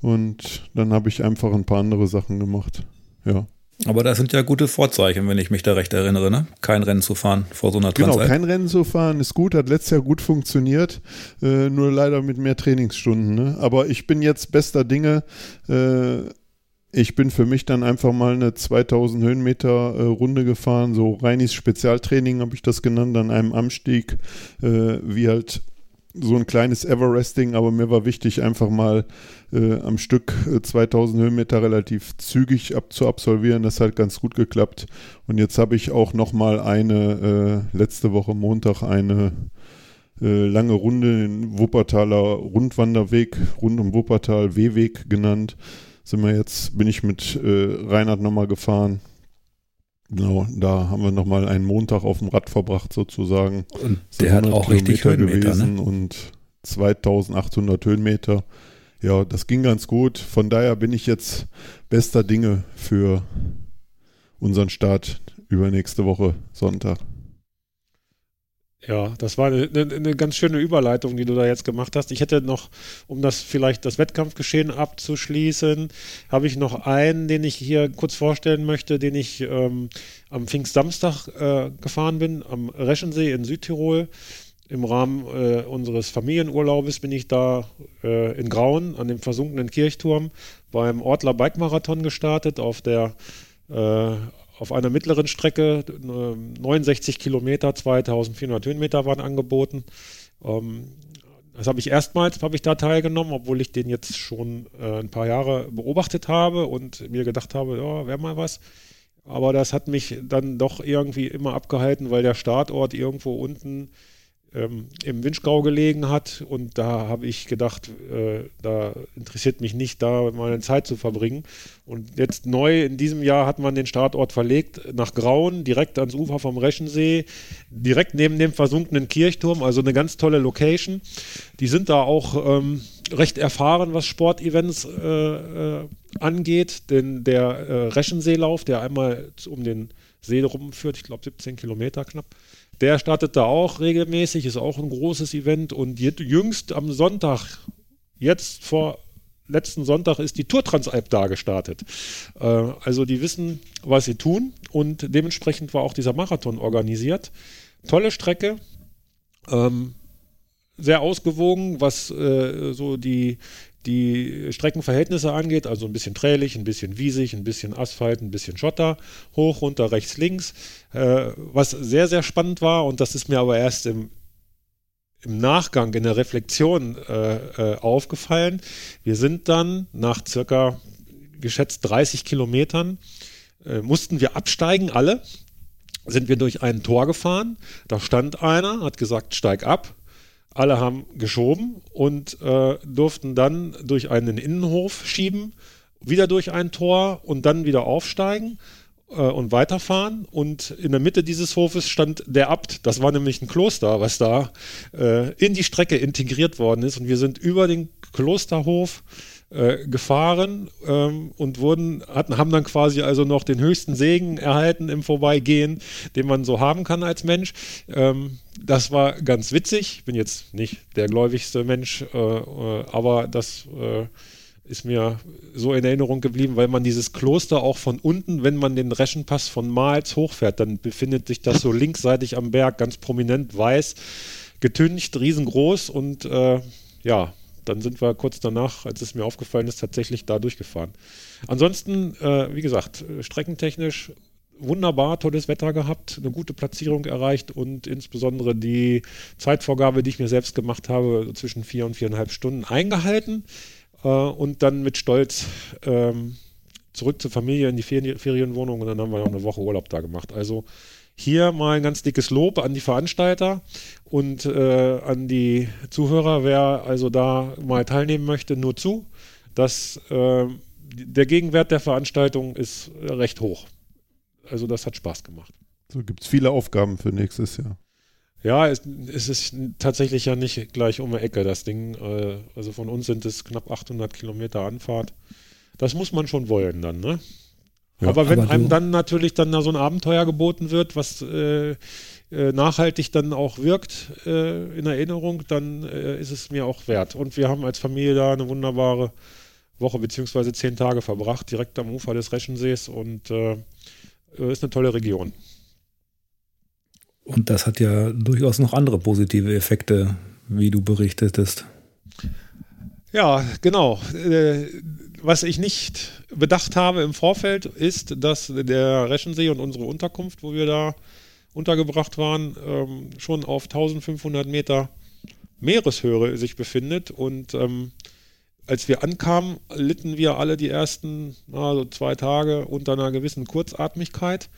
S3: Und dann habe ich einfach ein paar andere Sachen gemacht. Ja.
S2: Aber das sind ja gute Vorzeichen, wenn ich mich da recht erinnere, ne? Kein Rennen zu fahren vor so einer
S3: Transalp. Genau, kein Rennen zu fahren ist gut, hat letztes Jahr gut funktioniert, äh, nur leider mit mehr Trainingsstunden. Ne? Aber ich bin jetzt bester Dinge. Äh, ich bin für mich dann einfach mal eine 2000 Höhenmeter äh, Runde gefahren, so reines Spezialtraining habe ich das genannt, an einem Anstieg, äh, wie halt so ein kleines Everesting, aber mir war wichtig, einfach mal äh, am Stück 2000 äh, Höhenmeter relativ zügig ab zu absolvieren. Das hat ganz gut geklappt. Und jetzt habe ich auch noch mal eine, äh, letzte Woche Montag eine äh, lange Runde in Wuppertaler Rundwanderweg, rund um Wuppertal, W-Weg genannt. Sind wir jetzt, bin ich mit äh, Reinhard nochmal gefahren. Genau, da haben wir nochmal einen Montag auf dem Rad verbracht sozusagen.
S2: Und der hat auch Kilometer richtig Höhenmeter
S3: gewesen ne? und 2800 Höhenmeter ja, das ging ganz gut. Von daher bin ich jetzt bester Dinge für unseren Start übernächste Woche Sonntag.
S1: Ja, das war eine, eine, ganz schöne Überleitung, die du da jetzt gemacht hast. Ich hätte noch, um das vielleicht das Wettkampfgeschehen abzuschließen, habe ich noch einen, den ich hier kurz vorstellen möchte, den ich ähm, am Pfingstsamstag äh, gefahren bin, am Reschensee in Südtirol im Rahmen äh, unseres Familienurlaubes bin ich da äh, in Grauen an dem versunkenen Kirchturm beim Ortler Bike Marathon gestartet auf der äh, auf einer mittleren Strecke 69 Kilometer, 2400 Höhenmeter waren angeboten. Ähm, das habe ich erstmals habe ich da teilgenommen, obwohl ich den jetzt schon äh, ein paar Jahre beobachtet habe und mir gedacht habe, ja, wäre mal was. Aber das hat mich dann doch irgendwie immer abgehalten, weil der Startort irgendwo unten ähm, im Winschgau gelegen hat. Und da habe ich gedacht, äh, da interessiert mich nicht, da meine Zeit zu verbringen. Und jetzt neu in diesem Jahr hat man den Startort verlegt nach Grauen, direkt ans Ufer vom Reschensee, direkt neben dem versunkenen Kirchturm, also eine ganz tolle Location. Die sind da auch ähm, recht erfahren, was Sportevents äh, äh, angeht, denn der äh, Reschenseelauf, der einmal um den See rumführt, ich glaube 17 Kilometer knapp, der startet da auch regelmäßig, ist auch ein großes Event und jüngst am Sonntag, jetzt vor letzten Sonntag ist die Tour Transalp da gestartet. Äh, also die wissen, was sie tun und dementsprechend war auch dieser Marathon organisiert. Tolle Strecke, ähm, sehr ausgewogen, was äh, so die, die Streckenverhältnisse angeht, also ein bisschen trälig, ein bisschen wiesig, ein bisschen Asphalt, ein bisschen Schotter, hoch, runter, rechts, links. Äh, was sehr, sehr spannend war, und das ist mir aber erst im, im Nachgang, in der Reflexion äh, äh, aufgefallen. Wir sind dann nach circa geschätzt 30 Kilometern, äh, mussten wir absteigen, alle. Sind wir durch ein Tor gefahren, da stand einer, hat gesagt, steig ab, alle haben geschoben und äh, durften dann durch einen Innenhof schieben, wieder durch ein Tor und dann wieder aufsteigen äh, und weiterfahren. Und in der Mitte dieses Hofes stand der Abt. Das war nämlich ein Kloster, was da äh, in die Strecke integriert worden ist. Und wir sind über den Klosterhof äh, gefahren ähm, und wurden, hatten, haben dann quasi also noch den höchsten Segen erhalten im Vorbeigehen, den man so haben kann als Mensch. Ähm, das war ganz witzig. Ich bin jetzt nicht der gläubigste Mensch, äh, äh, aber das äh, ist mir so in Erinnerung geblieben, weil man dieses Kloster auch von unten, wenn man den Reschenpass von Mals hochfährt, dann befindet sich das so linksseitig am Berg, ganz prominent weiß, getüncht, riesengroß und äh, ja, dann sind wir kurz danach, als es mir aufgefallen ist, tatsächlich da durchgefahren. Ansonsten, äh, wie gesagt, streckentechnisch wunderbar, tolles Wetter gehabt, eine gute Platzierung erreicht und insbesondere die Zeitvorgabe, die ich mir selbst gemacht habe, zwischen vier und viereinhalb Stunden eingehalten äh, und dann mit Stolz ähm, zurück zur Familie in die Ferien Ferienwohnung und dann haben wir noch eine Woche Urlaub da gemacht. Also hier mal ein ganz dickes Lob an die Veranstalter und äh, an die Zuhörer, wer also da mal teilnehmen möchte, nur zu. dass äh, der Gegenwert der Veranstaltung ist recht hoch. Also das hat Spaß gemacht.
S3: So gibt es viele Aufgaben für nächstes Jahr.
S1: Ja, es, es, ist tatsächlich ja nicht gleich um die Ecke, das Ding. Äh, also von uns sind es knapp 800 Kilometer Anfahrt. Das muss man schon wollen dann, ne? Ja, aber wenn aber einem dann natürlich dann da so ein Abenteuer geboten wird, was äh, äh, nachhaltig dann auch wirkt äh, in Erinnerung, dann äh, ist es mir auch wert. Und wir haben als Familie da eine wunderbare Woche beziehungsweise zehn Tage verbracht, direkt am Ufer des Reschensees und äh, ist eine tolle Region.
S2: Und das hat ja durchaus noch andere positive Effekte, wie du berichtetest.
S1: Ja, genau. Was ich nicht bedacht habe im Vorfeld, ist, dass der Reschensee und unsere Unterkunft, wo wir da untergebracht waren, ähm, schon auf 1500 Meter Meereshöhe sich befindet. Und ähm, als wir ankamen, litten wir alle die ersten also zwei Tage unter einer gewissen Kurzatmigkeit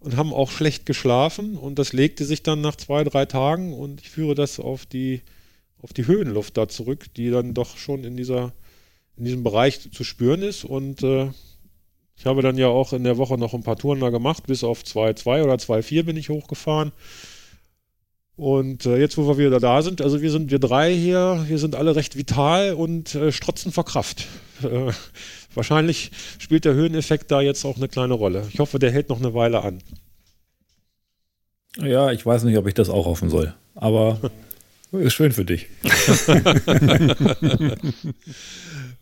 S1: und haben auch schlecht geschlafen. Und das legte sich dann nach zwei, drei Tagen und ich führe das auf die, auf die Höhenluft da zurück, die dann doch schon in dieser in diesem Bereich zu spüren ist. Und äh, ich habe dann ja auch in der Woche noch ein paar Touren da gemacht, bis auf 2,2 oder 2,4 bin ich hochgefahren. Und äh, jetzt, wo wir wieder da sind, also wir sind wir drei hier, wir sind alle recht vital und äh, strotzen vor Kraft. [LAUGHS] Äh, wahrscheinlich spielt der Höheneffekt da jetzt auch eine kleine Rolle. Ich hoffe, der hält noch eine Weile an.
S2: Ja, ich weiß nicht, ob ich das auch hoffen soll. Aber [LAUGHS] ist schön für dich. [LAUGHS]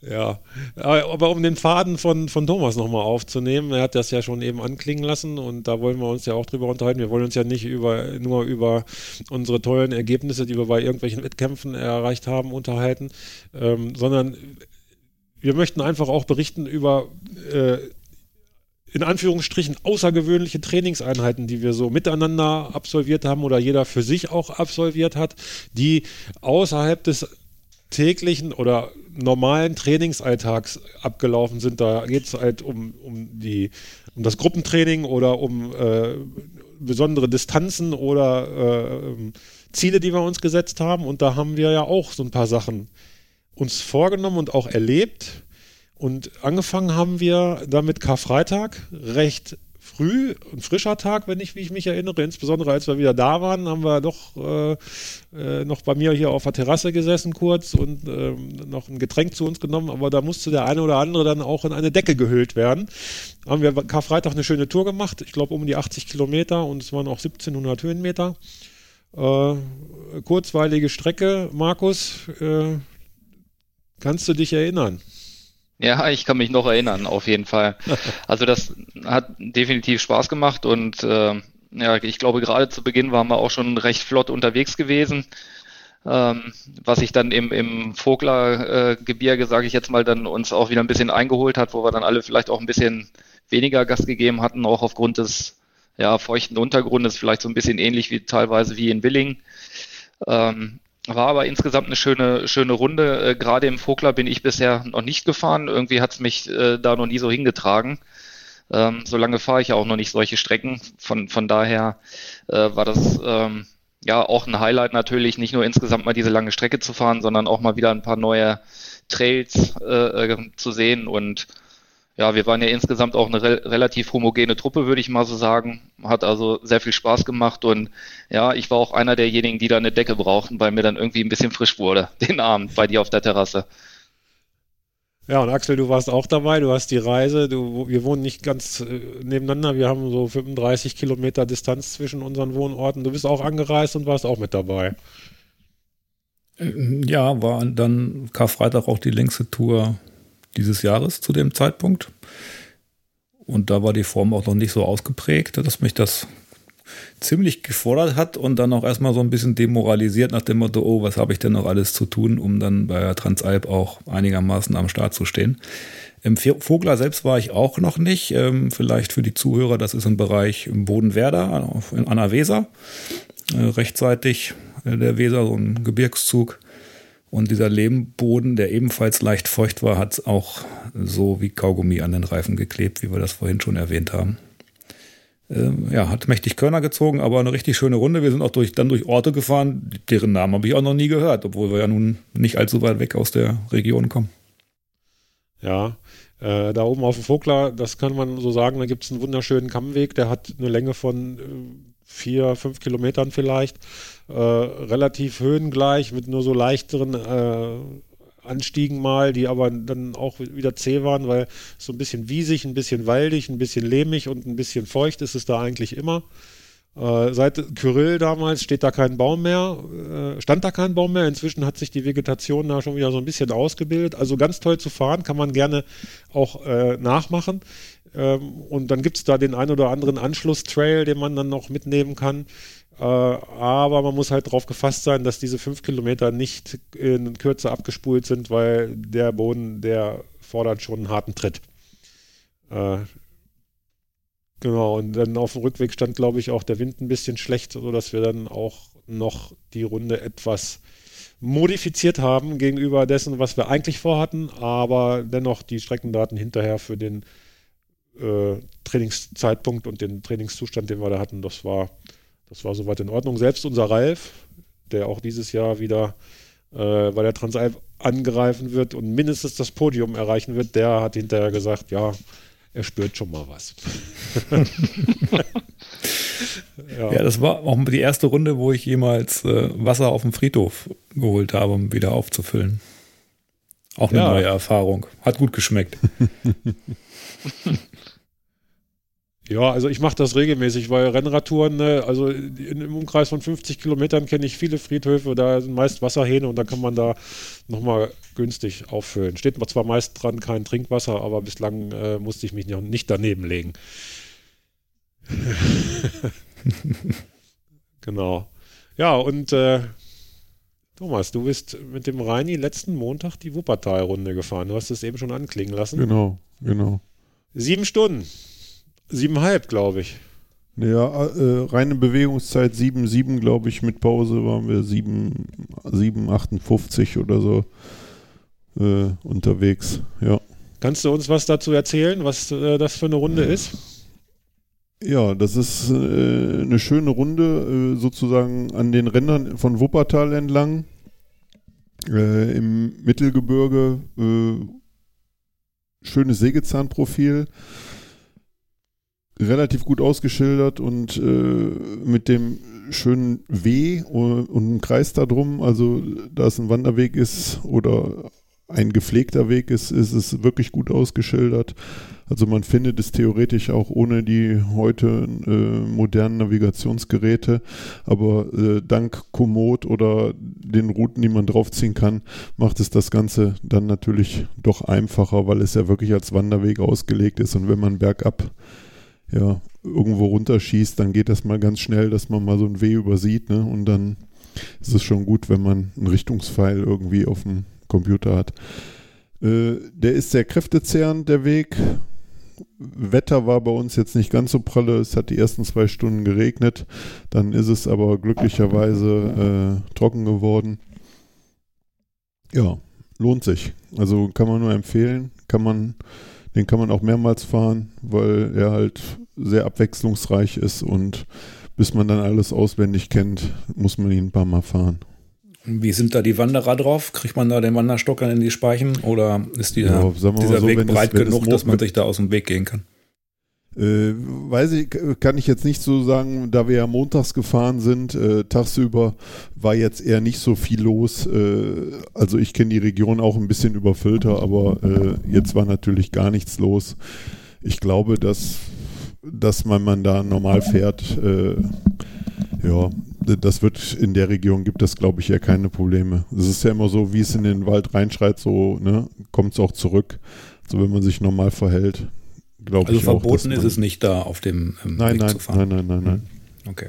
S1: Ja, aber um den Faden von, von Thomas nochmal aufzunehmen, er hat das ja schon eben anklingen lassen und da wollen wir uns ja auch drüber unterhalten. Wir wollen uns ja nicht über, nur über unsere tollen Ergebnisse, die wir bei irgendwelchen Wettkämpfen erreicht haben, unterhalten, ähm, sondern wir möchten einfach auch berichten über äh, in Anführungsstrichen außergewöhnliche Trainingseinheiten, die wir so miteinander absolviert haben oder jeder für sich auch absolviert hat, die außerhalb des täglichen oder normalen Trainingsalltags abgelaufen sind. Da geht es halt um, um, die, um das Gruppentraining oder um äh, besondere Distanzen oder äh, Ziele, die wir uns gesetzt haben. Und da haben wir ja auch so ein paar Sachen uns vorgenommen und auch erlebt. Und angefangen haben wir damit Karfreitag recht früh, ein frischer Tag, wenn ich, wie ich mich erinnere, insbesondere als wir wieder da waren, haben wir doch äh, äh, noch bei mir hier auf der Terrasse gesessen kurz und äh, noch ein Getränk zu uns genommen, aber da musste der eine oder andere dann auch in eine Decke gehüllt werden. Haben wir Karfreitag eine schöne Tour gemacht, ich glaube um die 80 Kilometer und es waren auch 1700 Höhenmeter. Äh, kurzweilige Strecke, Markus, äh, kannst du dich erinnern?
S4: Ja, ich kann mich noch erinnern, auf jeden Fall. [LAUGHS] Also das hat definitiv Spaß gemacht und äh, ja, ich glaube, gerade zu Beginn waren wir auch schon recht flott unterwegs gewesen. Ähm, was sich dann im, im Vogler-Gebirge, äh, sage ich jetzt mal, dann uns auch wieder ein bisschen eingeholt hat, wo wir dann alle vielleicht auch ein bisschen weniger Gas gegeben hatten, auch aufgrund des ja, feuchten Untergrundes, vielleicht so ein bisschen ähnlich wie teilweise wie in Willing. Ähm, war aber insgesamt eine schöne, schöne Runde. Äh, Gerade im Vogler bin ich bisher noch nicht gefahren. Irgendwie hat es mich äh, da noch nie so hingetragen. Ähm, so lange fahre ich ja auch noch nicht solche Strecken. Von, von daher äh, war das ähm, ja auch ein Highlight natürlich, nicht nur insgesamt mal diese lange Strecke zu fahren, sondern auch mal wieder ein paar neue Trails äh, äh zu sehen und ja, wir waren ja insgesamt auch eine re relativ homogene Truppe, würde ich mal so sagen. Hat also sehr viel Spaß gemacht und ja, ich war auch einer derjenigen, die da eine Decke brauchten, weil mir dann irgendwie ein bisschen frisch wurde, [LAUGHS] den Abend bei dir auf der Terrasse.
S1: Ja, und Axel, du warst auch dabei, du hast die Reise, du, wir wohnen nicht ganz äh, nebeneinander, wir haben so 35 Kilometer Distanz zwischen unseren Wohnorten. Du bist auch angereist und warst auch mit dabei.
S2: Ja, war dann Karfreitag auch die längste Tour dieses Jahres zu dem Zeitpunkt. Und da war die Form auch noch nicht so ausgeprägt, dass mich das ziemlich gefordert hat und dann auch erstmal so ein bisschen demoralisiert nach dem Motto, oh, was habe ich denn noch alles zu tun, um dann bei Transalp auch einigermaßen am Start zu stehen. Im Vogler selbst war ich auch noch nicht. Ähm, vielleicht für die Zuhörer, das ist im Bereich im Bodenwerder an der Weser. Äh, rechtzeitig äh, der Weser, so ein Gebirgszug. Und dieser Lehmboden, der ebenfalls leicht feucht war, hat auch so wie Kaugummi an den Reifen geklebt, wie wir das vorhin schon erwähnt haben. Ähm, ja, hat mächtig Körner gezogen, aber eine richtig schöne Runde. Wir sind auch durch, dann durch Orte gefahren, deren Namen habe ich auch noch nie gehört, obwohl wir ja nun nicht allzu weit weg aus der Region kommen.
S1: Ja, äh, da oben auf dem Vogler, das kann man so sagen, da gibt es einen wunderschönen Kammweg, der hat eine Länge von äh, vier, fünf Kilometern vielleicht, äh, relativ höhengleich mit nur so leichteren äh, Anstiegen mal, die aber dann auch wieder zäh waren, weil so ein bisschen wiesig, ein bisschen waldig, ein bisschen lehmig und ein bisschen feucht ist es da eigentlich immer. Äh, seit Kyrill damals steht da kein Baum mehr, äh, stand da kein Baum mehr. Inzwischen hat sich die Vegetation da schon wieder so ein bisschen ausgebildet. Also ganz toll zu fahren, kann man gerne auch äh, nachmachen. Ähm, und dann gibt es da den ein oder anderen Anschlusstrail, den man dann noch mitnehmen kann. Äh, aber man muss halt darauf gefasst sein, dass diese fünf Kilometer nicht in Kürze abgespult sind, weil der Boden, der fordert schon einen harten Tritt. Äh, genau, und dann auf dem Rückweg stand, glaube ich, auch der Wind ein bisschen schlecht, sodass wir dann auch noch die Runde etwas modifiziert haben gegenüber dessen, was wir eigentlich vorhatten, aber dennoch die Streckendaten hinterher für den äh, Trainingszeitpunkt und den Trainingszustand, den wir da hatten, das war das war soweit in Ordnung. Selbst unser Ralf, der auch dieses Jahr wieder äh, bei der Transalp angreifen wird und mindestens das Podium erreichen wird, der hat hinterher gesagt, ja, er spürt schon mal was.
S2: ja. [LAUGHS] ja. das war auch die erste Runde, wo ich jemals äh, Wasser auf dem Friedhof geholt habe, um wieder aufzufüllen. Auch eine ja. neue Erfahrung. Hat gut geschmeckt. [LAUGHS]
S1: Ja, also ich mache das regelmäßig, weil Rennradtouren, ne, also in, im Umkreis von 50 Kilometern kenne ich viele Friedhöfe, da sind meist Wasserhähne und da kann man da nochmal günstig auffüllen. Steht zwar meist dran kein Trinkwasser, aber bislang äh, musste ich mich noch nicht daneben legen. [LAUGHS] genau. Ja, und äh, Thomas, du bist mit dem Reini letzten Montag die Wuppertal-Runde gefahren. Du hast es eben schon anklingen lassen.
S3: Genau, genau.
S1: Sieben Stunden. Siebenhalb, glaube ich.
S3: Ja, äh, reine Bewegungszeit 7,7, glaube ich. Mit Pause waren wir 7,58 oder so äh, unterwegs. Ja.
S1: Kannst du uns was dazu erzählen, was äh, das für eine Runde ist?
S3: Ja, das ist äh, eine schöne Runde, äh, sozusagen an den Rändern von Wuppertal entlang. Äh, Im Mittelgebirge schönes Sägezahnprofil relativ gut ausgeschildert und äh, mit dem schönen W und, einem Kreis da drum, also da es ein Wanderweg ist oder ein gepflegter Weg ist, ist es wirklich gut ausgeschildert. Also man findet es theoretisch auch ohne die heute äh, modernen Navigationsgeräte, aber äh, dank Komoot oder den Routen, die man draufziehen kann, macht es das Ganze dann natürlich doch einfacher, weil es ja wirklich als Wanderweg ausgelegt ist. Und wenn man bergab ja, irgendwo runterschießt, dann geht das mal ganz schnell, dass man mal so ein W übersieht, ne? Und dann ist es schon gut, wenn man einen Richtungspfeil irgendwie auf dem Computer hat. Äh, der ist sehr kräftezehrend, der Weg. Wetter war bei uns jetzt nicht ganz so pralle. Es hat die ersten zwei Stunden geregnet. Dann ist es aber glücklicherweise äh, trocken geworden. Ja, lohnt sich. Also kann man nur empfehlen. Kann man den kann man auch mehrmals fahren, weil er halt sehr abwechslungsreich ist und bis man dann alles auswendig kennt, muss man ihn ein paar Mal fahren.
S2: Wie sind da die Wanderer drauf? Kriegt man da den Wanderstock in die Speichen oder ist die, ja, dieser so, Weg breit es, genug, dass man sich da aus dem Weg gehen kann?
S3: Äh, weiß ich, kann ich jetzt nicht so sagen, da wir ja montags gefahren sind, äh, tagsüber war jetzt eher nicht so viel los. Äh, also ich kenne die Region auch ein bisschen überfüllter, aber äh, jetzt war natürlich gar nichts los. Ich glaube, dass, dass man, man da normal fährt, äh, ja, das wird in der Region gibt es, glaube ich, ja keine Probleme. Es ist ja immer so, wie es in den Wald reinschreit, so ne, kommt es auch zurück. So wenn man sich normal verhält
S2: glaube also ich. Also verboten ist es nicht da auf dem
S3: ähm, nein, Weg nein, zu fahren. Nein, nein, nein, nein.
S2: Hm. Okay.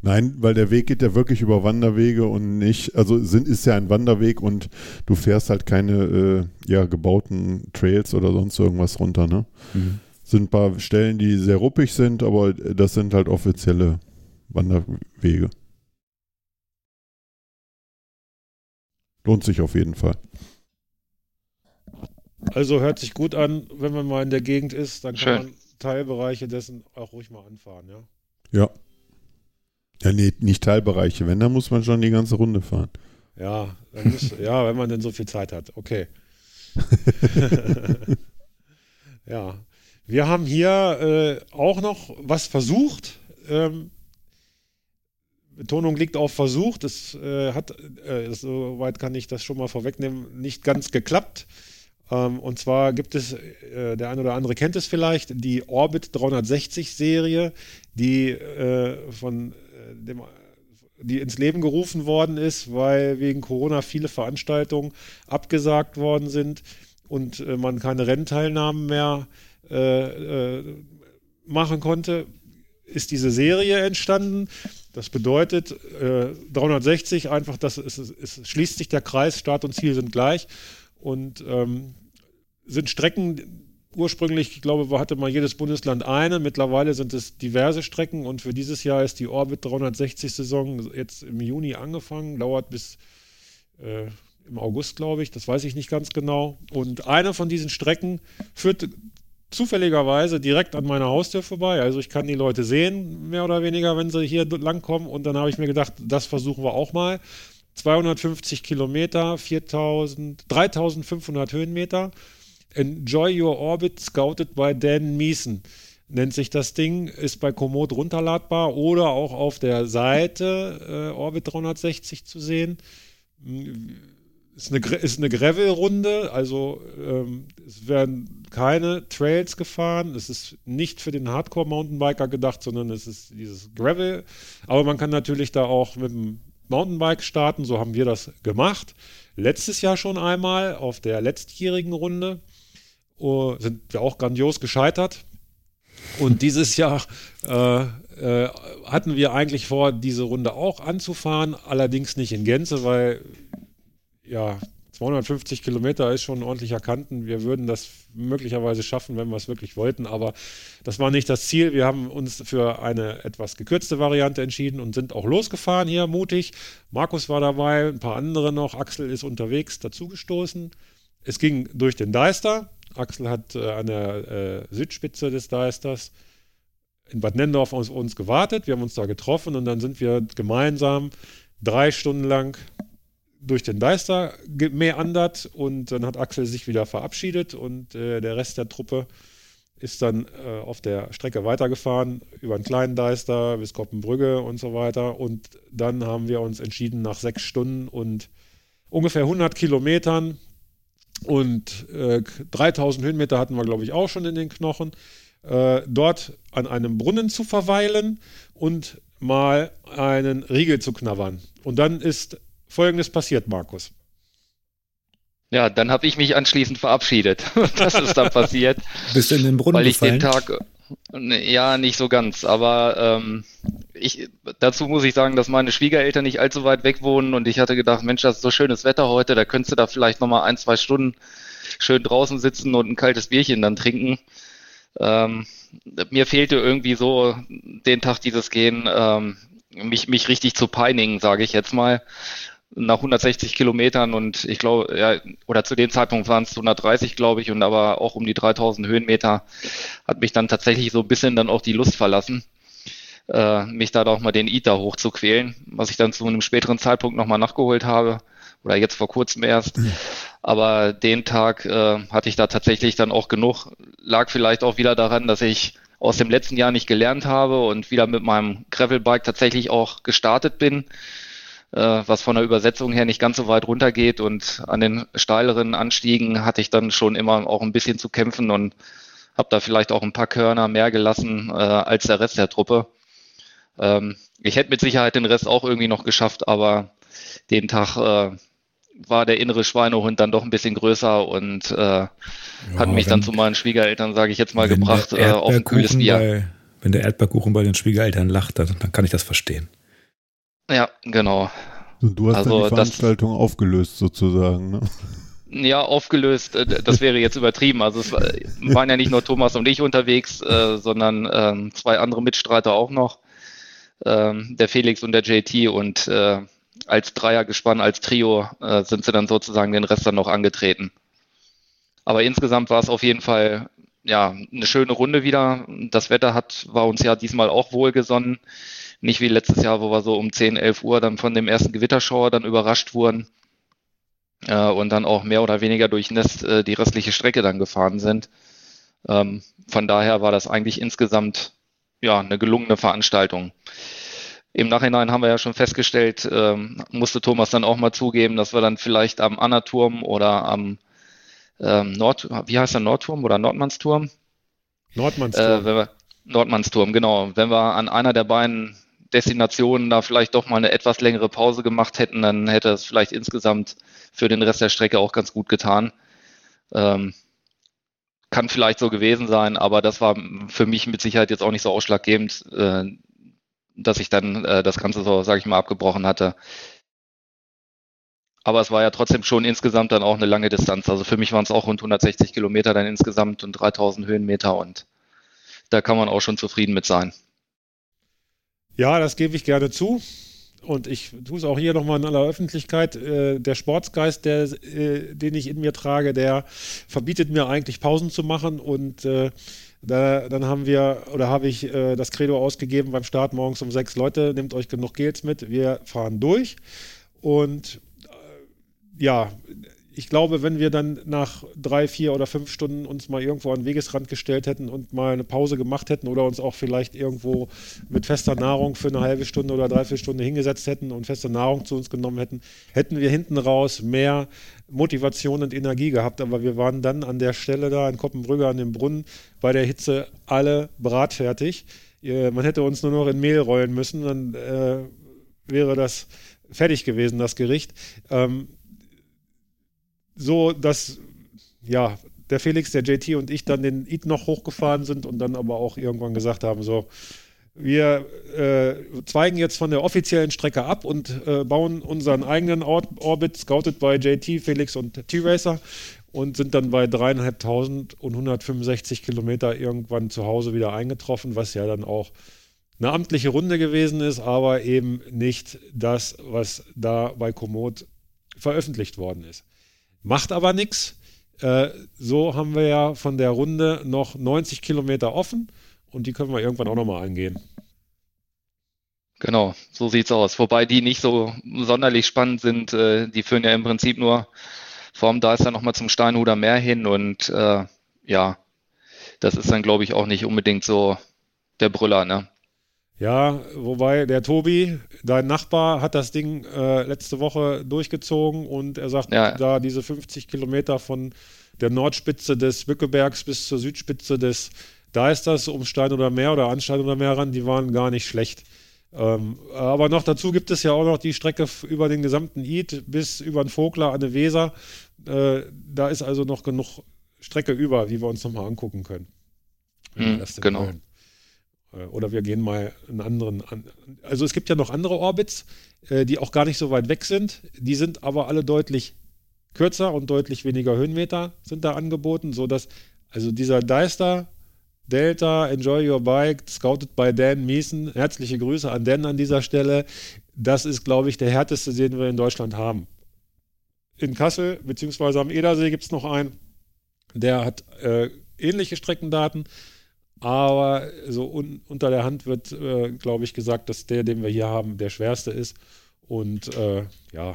S3: Nein, weil der Weg geht ja wirklich über Wanderwege und nicht, also sind, ist ja ein Wanderweg und du fährst halt keine äh, ja, gebauten Trails oder sonst irgendwas runter, ne? Mhm. Sind ein paar Stellen, die sehr ruppig sind, aber das sind halt offizielle Wanderwege. Lohnt sich auf jeden Fall.
S1: Also hört sich gut an, wenn man mal in der Gegend ist, dann kann, man, Teilbereiche dessen auch ruhig mal anfahren, ja?
S3: Ja. Ja, nee, nicht Teilbereiche. Wenn, dann muss man schon die ganze Runde fahren.
S1: Ja, muss, [LAUGHS] ja, wenn man denn so viel Zeit hat. Okay. [LAUGHS] ja. Wir haben hier äh, auch noch was versucht. Ähm, Betonung liegt auf versucht. Es äh, hat, äh, soweit kann ich das schon mal vorwegnehmen, nicht ganz geklappt. Ähm, und zwar gibt es, äh, der eine oder andere kennt es vielleicht, die Orbit 360 Serie, die äh, von äh, dem die ins Leben gerufen worden ist, weil wegen Corona viele Veranstaltungen abgesagt worden sind und man keine Rennteilnahmen mehr machen konnte, ist diese Serie entstanden. Das bedeutet äh, 360 einfach, dass es, es, schließt sich der Kreis, Start und Ziel sind gleich und ähm, sind Strecken, ursprünglich, ich glaube, hatte mal jedes Bundesland eine. Mittlerweile sind es diverse Strecken und für dieses Jahr ist die Orbit 360 Saison jetzt im Juni angefangen, dauert bis äh, im August, glaube ich, das weiß ich nicht ganz genau. Und eine von diesen Strecken führt zufälligerweise direkt an meiner Haustür vorbei. Also ich kann die Leute sehen, mehr oder weniger, wenn sie hier langkommen. Und dann habe ich mir gedacht, das versuchen wir auch mal. 250 Kilometer, 4000, 3500 Höhenmeter. Enjoy Your Orbit, scouted by Dan Meeson nennt sich das Ding, ist bei Komoot runterladbar oder auch auf der Seite äh, Orbit 360 zu sehen. Ist eine, ist eine Gravel-Runde, also ähm, es werden keine Trails gefahren. Es ist nicht für den Hardcore-Mountainbiker gedacht, sondern es ist dieses Gravel. Aber man kann natürlich da auch mit dem Mountainbike starten, so haben wir das gemacht. Letztes Jahr schon einmal auf der letztjährigen Runde uh, sind wir auch grandios gescheitert. Und dieses Jahr äh, äh, hatten wir eigentlich vor, diese Runde auch anzufahren, allerdings nicht in Gänze, weil ja, 250 Kilometer ist schon ein ordentlicher Kanten. Wir würden das möglicherweise schaffen, wenn wir es wirklich wollten, aber das war nicht das Ziel. Wir haben uns für eine etwas gekürzte Variante entschieden und sind auch losgefahren hier, mutig. Markus war dabei, ein paar andere noch. Axel ist unterwegs dazugestoßen. Es ging durch den Deister. Axel hat äh, an der äh, Südspitze des Deisters in Bad Nendorf auf uns gewartet. Wir haben uns da getroffen und dann sind wir gemeinsam drei Stunden lang durch den Deister gemeandert und dann hat Axel sich wieder verabschiedet und äh, der Rest der Truppe ist dann äh, auf der Strecke weitergefahren über einen kleinen Deister bis Koppenbrügge und so weiter und dann haben wir uns entschieden nach sechs Stunden und ungefähr 100 Kilometern und äh, 3000 Höhenmeter hatten wir glaube ich auch schon in den Knochen, äh, dort an einem Brunnen zu verweilen und mal einen Riegel zu knabbern. Und dann ist Folgendes passiert, Markus.
S4: Ja, dann habe ich mich anschließend verabschiedet. [LAUGHS] das ist dann passiert.
S2: Bist du in den Brunnen
S4: Weil ich
S2: gefallen?
S4: den Tag, ja, nicht so ganz, aber ähm, ich, dazu muss ich sagen, dass meine Schwiegereltern nicht allzu weit weg wohnen und ich hatte gedacht, Mensch, das ist so schönes Wetter heute, da könntest du da vielleicht nochmal ein, zwei Stunden schön draußen sitzen und ein kaltes Bierchen dann trinken. Ähm, mir fehlte irgendwie so den Tag dieses Gehen, ähm, mich, mich richtig zu peinigen, sage ich jetzt mal nach 160 Kilometern und ich glaube, ja, oder zu dem Zeitpunkt waren es 130, glaube ich, und aber auch um die 3000 Höhenmeter hat mich dann tatsächlich so ein bisschen dann auch die Lust verlassen, äh, mich da doch mal den ITER hochzuquälen, was ich dann zu einem späteren Zeitpunkt nochmal nachgeholt habe oder jetzt vor kurzem erst. Mhm. Aber den Tag äh, hatte ich da tatsächlich dann auch genug. Lag vielleicht auch wieder daran, dass ich aus dem letzten Jahr nicht gelernt habe und wieder mit meinem Gravelbike tatsächlich auch gestartet bin was von der Übersetzung her nicht ganz so weit runtergeht. Und an den steileren Anstiegen hatte ich dann schon immer auch ein bisschen zu kämpfen und habe da vielleicht auch ein paar Körner mehr gelassen äh, als der Rest der Truppe. Ähm, ich hätte mit Sicherheit den Rest auch irgendwie noch geschafft, aber den Tag äh, war der innere Schweinehund dann doch ein bisschen größer und äh, ja, hat mich dann zu meinen Schwiegereltern, sage ich jetzt mal, gebracht äh, auf ein kühles Bier.
S2: Bei, wenn der Erdbeerkuchen bei den Schwiegereltern lacht, dann, dann kann ich das verstehen.
S4: Ja, genau.
S3: Und du hast also dann die Veranstaltung das, aufgelöst sozusagen, ne?
S4: Ja, aufgelöst, äh, das wäre jetzt übertrieben. Also es waren ja nicht nur Thomas und ich unterwegs, äh, sondern ähm, zwei andere Mitstreiter auch noch, ähm, der Felix und der JT und äh, als Dreiergespann, als Trio sind sie dann sozusagen den Rest dann noch angetreten. Aber insgesamt war es auf jeden Fall ja, eine schöne Runde wieder. Das Wetter hat, war uns ja diesmal auch wohlgesonnen. Nicht wie letztes Jahr, wo wir so um 10, 11 Uhr dann von dem ersten Gewitterschauer dann überrascht wurden äh, und dann auch mehr oder weniger durchnässt äh, die restliche Strecke dann gefahren sind. Ähm, von daher war das eigentlich insgesamt ja eine gelungene Veranstaltung. Im Nachhinein haben wir ja schon festgestellt, ähm, musste Thomas dann auch mal zugeben, dass wir dann vielleicht am Annaturm oder am ähm, Nord, wie heißt der Nordturm oder Nordmannsturm?
S1: Nordmannsturm.
S4: Äh, Nordmannsturm, genau. Wenn wir an einer der beiden Destinationen da vielleicht doch mal eine etwas längere Pause gemacht hätten, dann hätte es vielleicht insgesamt für den Rest der Strecke auch ganz gut getan. Ähm, kann vielleicht so gewesen sein, aber das war für mich mit Sicherheit jetzt auch nicht so ausschlaggebend, äh, dass ich dann äh, das Ganze so, sage ich mal, abgebrochen hatte. Aber es war ja trotzdem schon insgesamt dann auch eine lange Distanz. Also für mich waren es auch rund 160 Kilometer dann insgesamt und 3000 Höhenmeter und da kann man auch schon zufrieden mit sein.
S1: Ja, das gebe ich gerne zu. Und ich tue es auch hier nochmal in aller Öffentlichkeit. Äh, der Sportsgeist, der, äh, den ich in mir trage, der verbietet mir eigentlich Pausen zu machen. Und äh, da, dann haben wir oder habe ich äh, das Credo ausgegeben beim Start morgens um sechs Leute, nehmt euch genug Gels mit, wir fahren durch. Und ja, ich glaube, wenn wir dann nach drei, vier oder fünf Stunden uns mal irgendwo an den Wegesrand gestellt hätten und mal eine Pause gemacht hätten oder uns auch vielleicht irgendwo mit fester Nahrung für eine halbe Stunde oder dreiviertel Stunde hingesetzt hätten und feste Nahrung zu uns genommen hätten, hätten wir hinten raus mehr Motivation und Energie gehabt. Aber wir waren dann an der Stelle da in Koppenbrügge an dem Brunnen bei der Hitze alle bratfertig. Man hätte uns nur noch in Mehl rollen müssen, dann äh, wäre das fertig gewesen, das Gericht. Ähm, so, dass ja, der Felix, der JT und ich dann den Eat noch hochgefahren sind und dann aber auch irgendwann gesagt haben, so, wir äh, zweigen jetzt von der offiziellen Strecke ab und äh, bauen unseren eigenen Or Orbit, scouted by JT, Felix und T-Racer und sind dann bei dreieinhalbtausend und 165 Kilometer irgendwann zu Hause wieder eingetroffen, was ja dann auch eine amtliche Runde gewesen ist, aber eben nicht das, was da bei Komoot veröffentlicht worden ist. Macht aber nichts. Äh, so haben wir ja von der Runde noch 90 Kilometer offen und die können wir irgendwann auch nochmal angehen.
S4: Genau, so sieht's aus. Wobei die nicht so sonderlich spannend sind. Äh, die führen ja im Prinzip nur vom da ist dann nochmal zum Steinhuder Meer hin und äh, ja, das ist dann glaube ich auch nicht unbedingt so der Brüller, ne?
S1: Ja, wobei der Tobi, dein Nachbar, hat das Ding äh, letzte Woche durchgezogen und er sagt, ja. da diese 50 Kilometer von der Nordspitze des Bückebergs bis zur Südspitze des, da ist das um Stein oder Meer oder an Stein oder Meer ran, die waren gar nicht schlecht. Ähm, aber noch dazu gibt es ja auch noch die Strecke über den gesamten Id bis über den Vogler an der Weser. Äh, da ist also noch genug Strecke über, die wir uns nochmal angucken können.
S4: Mhm, genau. Wollen.
S1: Äh, oder wir gehen mal einen anderen. An. Also es gibt ja noch andere Orbits, äh, die auch gar nicht so weit weg sind. Die sind aber alle deutlich kürzer und deutlich weniger Höhenmeter sind da angeboten, sodass also dieser Deister Delta Enjoy Your Bike, scouted by Dan Miesen. Herzliche Grüße an Dan an dieser Stelle. Das ist, glaube ich, der härteste, den wir in Deutschland haben. In Kassel beziehungsweise am Edersee gibt es noch einen, der hat äh, ähnliche Streckendaten, aber so un unter der Hand wird, äh, glaube ich, gesagt, dass der, den wir hier haben, der schwerste ist. Und äh, ja,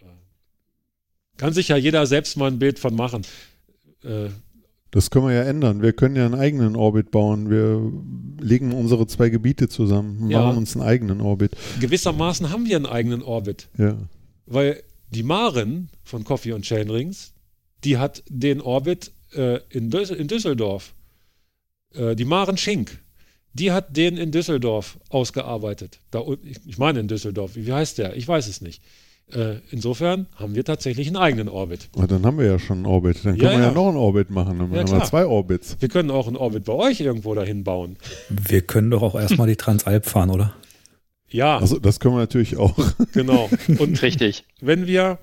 S1: äh, kann sich ja jeder selbst mal ein Bild von machen.
S3: Äh, das können wir ja ändern. Wir können ja einen eigenen Orbit bauen. Wir legen unsere zwei Gebiete zusammen und ja. machen uns einen eigenen Orbit.
S1: Gewissermaßen haben wir einen eigenen Orbit.
S3: Ja.
S1: Weil die Maren von Coffee und Chainrings, die hat den Orbit äh, in, Düs in Düsseldorf äh, die Maren Schink, die hat den in Düsseldorf ausgearbeitet. Da, ich meine in Düsseldorf. Wie heißt der? Ich weiß es nicht. Äh, insofern haben wir tatsächlich einen eigenen Orbit.
S3: Aber dann haben wir ja schon einen Orbit. Dann können ja, wir ja. ja noch einen Orbit machen. Dann ja, haben wir zwei Orbits.
S1: Wir können auch einen Orbit bei euch irgendwo dahin bauen.
S2: Wir können doch auch erstmal die Transalp fahren, oder?
S1: Ja.
S3: Also das können wir natürlich auch. [LAUGHS]
S1: Genau.
S4: Und richtig.
S1: Wenn wir,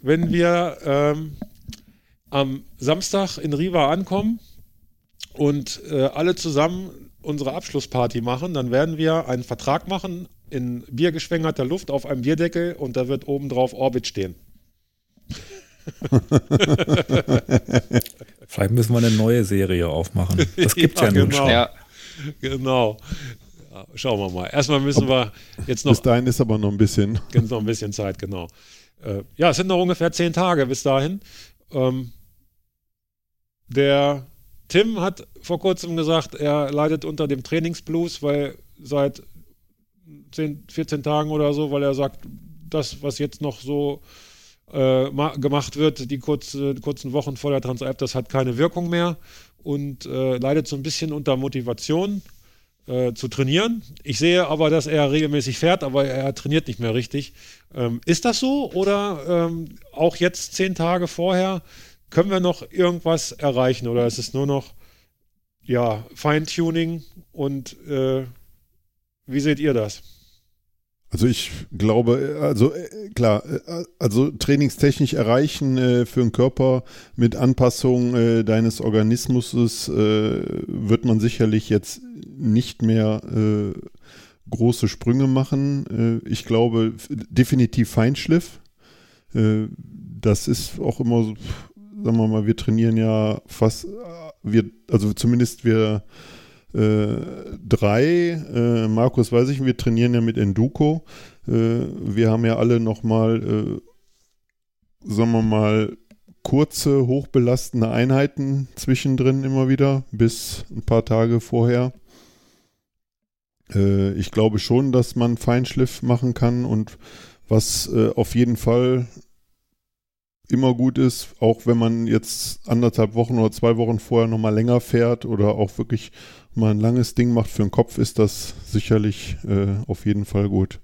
S1: wenn wir ähm, am Samstag in Riva ankommen, und äh, alle zusammen unsere Abschlussparty machen, dann werden wir einen Vertrag machen in biergeschwängerter Luft auf einem Bierdeckel und da wird oben drauf Orbit stehen. [LAUGHS]
S2: Vielleicht müssen wir eine neue Serie aufmachen. Das gibt ja, ja nun
S1: genau.
S2: schon.
S1: Ja. Genau. Ja, schauen wir mal. Erstmal müssen wir jetzt noch.
S3: Bis dahin ist aber noch ein bisschen. [LAUGHS]
S1: Gibt noch ein bisschen Zeit, genau. Äh, ja, es sind noch ungefähr zehn Tage bis dahin. Ähm, der Tim hat vor kurzem gesagt, er leidet unter dem Trainingsblues, weil seit 10, 14 Tagen oder so, weil er sagt, das, was jetzt noch so äh, gemacht wird, die kurze, kurzen Wochen vor der Transalp, das hat keine Wirkung mehr und äh, leidet so ein bisschen unter Motivation äh, zu trainieren. Ich sehe aber, dass er regelmäßig fährt, aber er trainiert nicht mehr richtig. Ähm, ist das so oder ähm, auch jetzt zehn Tage vorher können wir noch irgendwas erreichen oder ist es nur noch ja, Feintuning und äh, wie seht ihr das?
S3: Also ich glaube, also äh, klar, äh, also trainingstechnisch erreichen äh, für den Körper mit Anpassung äh, deines Organismus äh, wird man sicherlich jetzt nicht mehr äh, große Sprünge machen. ich glaube definitiv Feinschliff. das ist auch immer so, sagen wir mal, wir trainieren ja fast, wir, also zumindest wir äh, drei, äh, Markus weiß ich, wir trainieren ja mit Enduko. Äh, wir haben ja alle nochmal, äh, sagen wir mal, kurze, hochbelastende Einheiten zwischendrin immer wieder, bis ein paar Tage vorher. Äh, ich glaube schon, dass man Feinschliff machen kann und was äh, auf jeden Fall immer gut ist, auch wenn man jetzt anderthalb Wochen oder zwei Wochen vorher nochmal länger fährt oder auch wirklich mal ein langes Ding macht für den Kopf, ist das sicherlich äh, auf jeden Fall gut.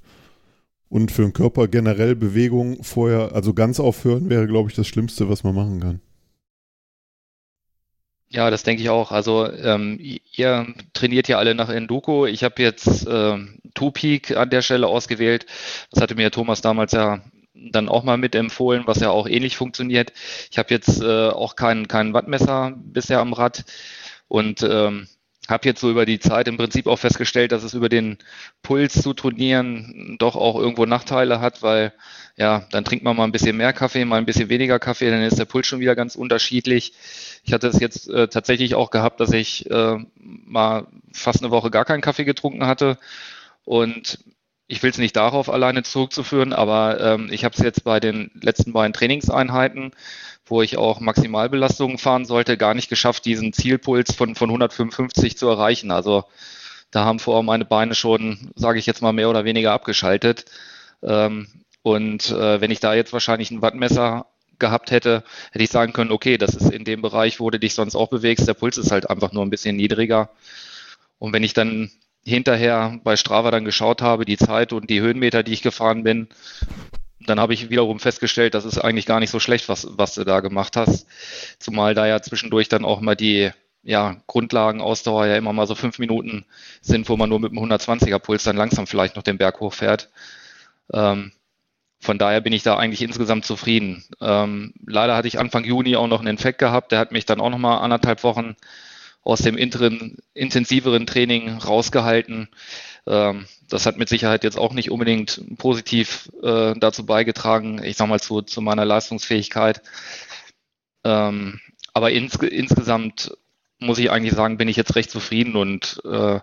S3: Und für den Körper generell Bewegung vorher, also ganz aufhören, wäre, glaube ich, das Schlimmste, was man machen kann.
S4: Ja, das denke ich auch. Also ähm, ihr trainiert ja alle nach Enduko. Ich habe jetzt äh, Two Peak an der Stelle ausgewählt. Das hatte mir Thomas damals ja dann auch mal mitempfohlen, was ja auch ähnlich funktioniert. Ich habe jetzt äh, auch kein, kein Wattmesser bisher am Rad und ähm, habe jetzt so über die Zeit im Prinzip auch festgestellt, dass es über den Puls zu trainieren doch auch irgendwo Nachteile hat, weil ja, dann trinkt man mal ein bisschen mehr Kaffee, mal ein bisschen weniger Kaffee, dann ist der Puls schon wieder ganz unterschiedlich. Ich hatte es jetzt äh, tatsächlich auch gehabt, dass ich äh, mal fast eine Woche gar keinen Kaffee getrunken hatte und ich will es nicht darauf alleine zurückzuführen, aber ähm, ich habe es jetzt bei den letzten beiden Trainingseinheiten wo ich auch Maximalbelastungen fahren sollte, gar nicht geschafft, diesen Zielpuls von, von 155 zu erreichen. Also da haben vorher meine Beine schon, sage ich jetzt mal, mehr oder weniger abgeschaltet. Ähm, und äh, wenn ich da jetzt wahrscheinlich ein Wattmesser gehabt hätte, hätte ich sagen können, okay, das ist in dem Bereich, wo du dich sonst auch bewegst, der Puls ist halt einfach nur ein bisschen niedriger. Und wenn ich dann hinterher bei Strava dann geschaut habe, die Zeit und die Höhenmeter, die ich gefahren bin, dann habe ich wiederum festgestellt, das ist eigentlich gar nicht so schlecht, was, was du da gemacht hast. Zumal da ja zwischendurch dann auch mal die ja, Grundlagenausdauer ja immer mal so fünf Minuten sind, wo man nur mit einem 120er Puls dann langsam vielleicht noch den Berg hochfährt. Ähm, von daher bin ich da eigentlich insgesamt zufrieden. Ähm, leider hatte ich Anfang Juni auch noch einen Infekt gehabt, der hat mich dann auch noch mal anderthalb Wochen aus dem intensiveren Training rausgehalten. Ähm, das hat mit Sicherheit jetzt auch nicht unbedingt positiv äh, dazu beigetragen, ich sag mal, zu, zu meiner Leistungsfähigkeit. Ähm, aber ins, insgesamt muss ich eigentlich sagen, bin ich jetzt recht zufrieden und äh,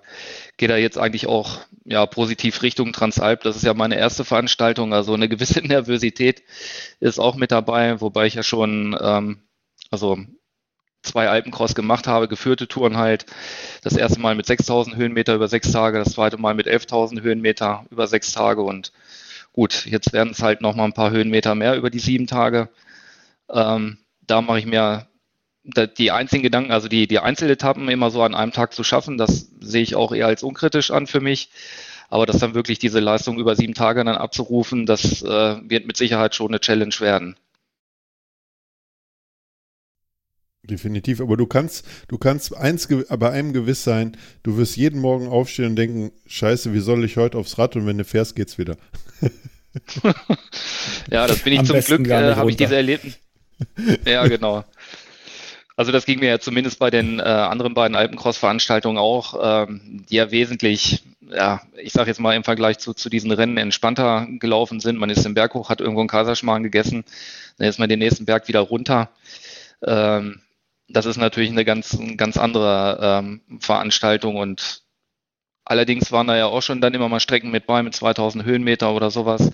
S4: gehe da jetzt eigentlich auch ja, positiv Richtung Transalp. Das ist ja meine erste Veranstaltung, also eine gewisse [LAUGHS] Nervosität ist auch mit dabei, wobei ich ja schon, ähm, also zwei Alpencross gemacht habe, geführte Touren halt. Das erste Mal mit 6000 Höhenmeter über sechs Tage, das zweite Mal mit 11.000 Höhenmeter über sechs Tage und gut, jetzt werden es halt nochmal ein paar Höhenmeter mehr über die sieben Tage. Ähm, da mache ich mir die einzigen Gedanken, also die, die Einzeletappen immer so an einem Tag zu schaffen, das sehe ich auch eher als unkritisch an für mich. Aber das dann wirklich diese Leistung über sieben Tage dann abzurufen, das äh, wird mit Sicherheit schon eine Challenge werden.
S3: Definitiv, aber du kannst, du kannst eins bei einem gewiss sein, du wirst jeden Morgen aufstehen und denken, scheiße, wie soll ich heute aufs Rad und wenn du fährst, geht's wieder. [LAUGHS]
S4: ja, das bin ich Am zum Glück, äh, habe ich diese Erlebnis. ja, genau. Also das ging mir ja zumindest bei den äh, anderen beiden Alpencross-Veranstaltungen auch, ähm, die ja wesentlich ja, ich sage jetzt mal im Vergleich zu, zu diesen Rennen entspannter gelaufen sind. Man ist im Berg hoch, hat irgendwo einen Kaiserschmarrn gegessen, dann ist man den nächsten Berg wieder runter. Ähm, das ist natürlich eine ganz, ganz andere ähm, Veranstaltung und allerdings waren da ja auch schon dann immer mal Strecken mit bei, mit 2000 Höhenmeter oder sowas,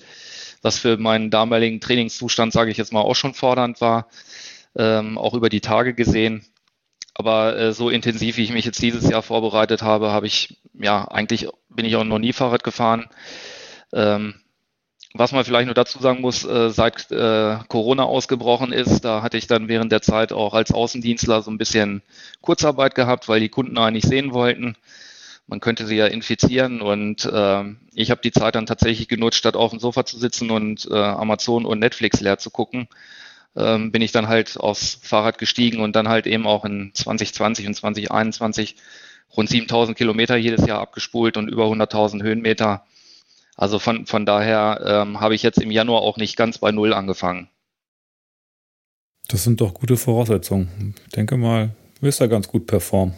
S4: was für meinen damaligen Trainingszustand, sage ich jetzt mal, auch schon fordernd war, ähm, auch über die Tage gesehen. Aber äh, so intensiv, wie ich mich jetzt dieses Jahr vorbereitet habe, habe ich, ja, eigentlich bin ich auch noch nie Fahrrad gefahren. Ähm, was man vielleicht nur dazu sagen muss, äh, seit äh, Corona ausgebrochen ist, da hatte ich dann während der Zeit auch als Außendienstler so ein bisschen Kurzarbeit gehabt, weil die Kunden eigentlich sehen wollten. Man könnte sie ja infizieren und äh, ich habe die Zeit dann tatsächlich genutzt, statt auf dem Sofa zu sitzen und äh, Amazon und Netflix leer zu gucken, ähm, bin ich dann halt aufs Fahrrad gestiegen und dann halt eben auch in 2020 und 2021 rund 7000 Kilometer jedes Jahr abgespult und über 100.000 Höhenmeter. Also von, von daher ähm, habe ich jetzt im Januar auch nicht ganz bei Null angefangen.
S2: Das sind doch gute Voraussetzungen. Ich denke mal, wirst da ganz gut performen.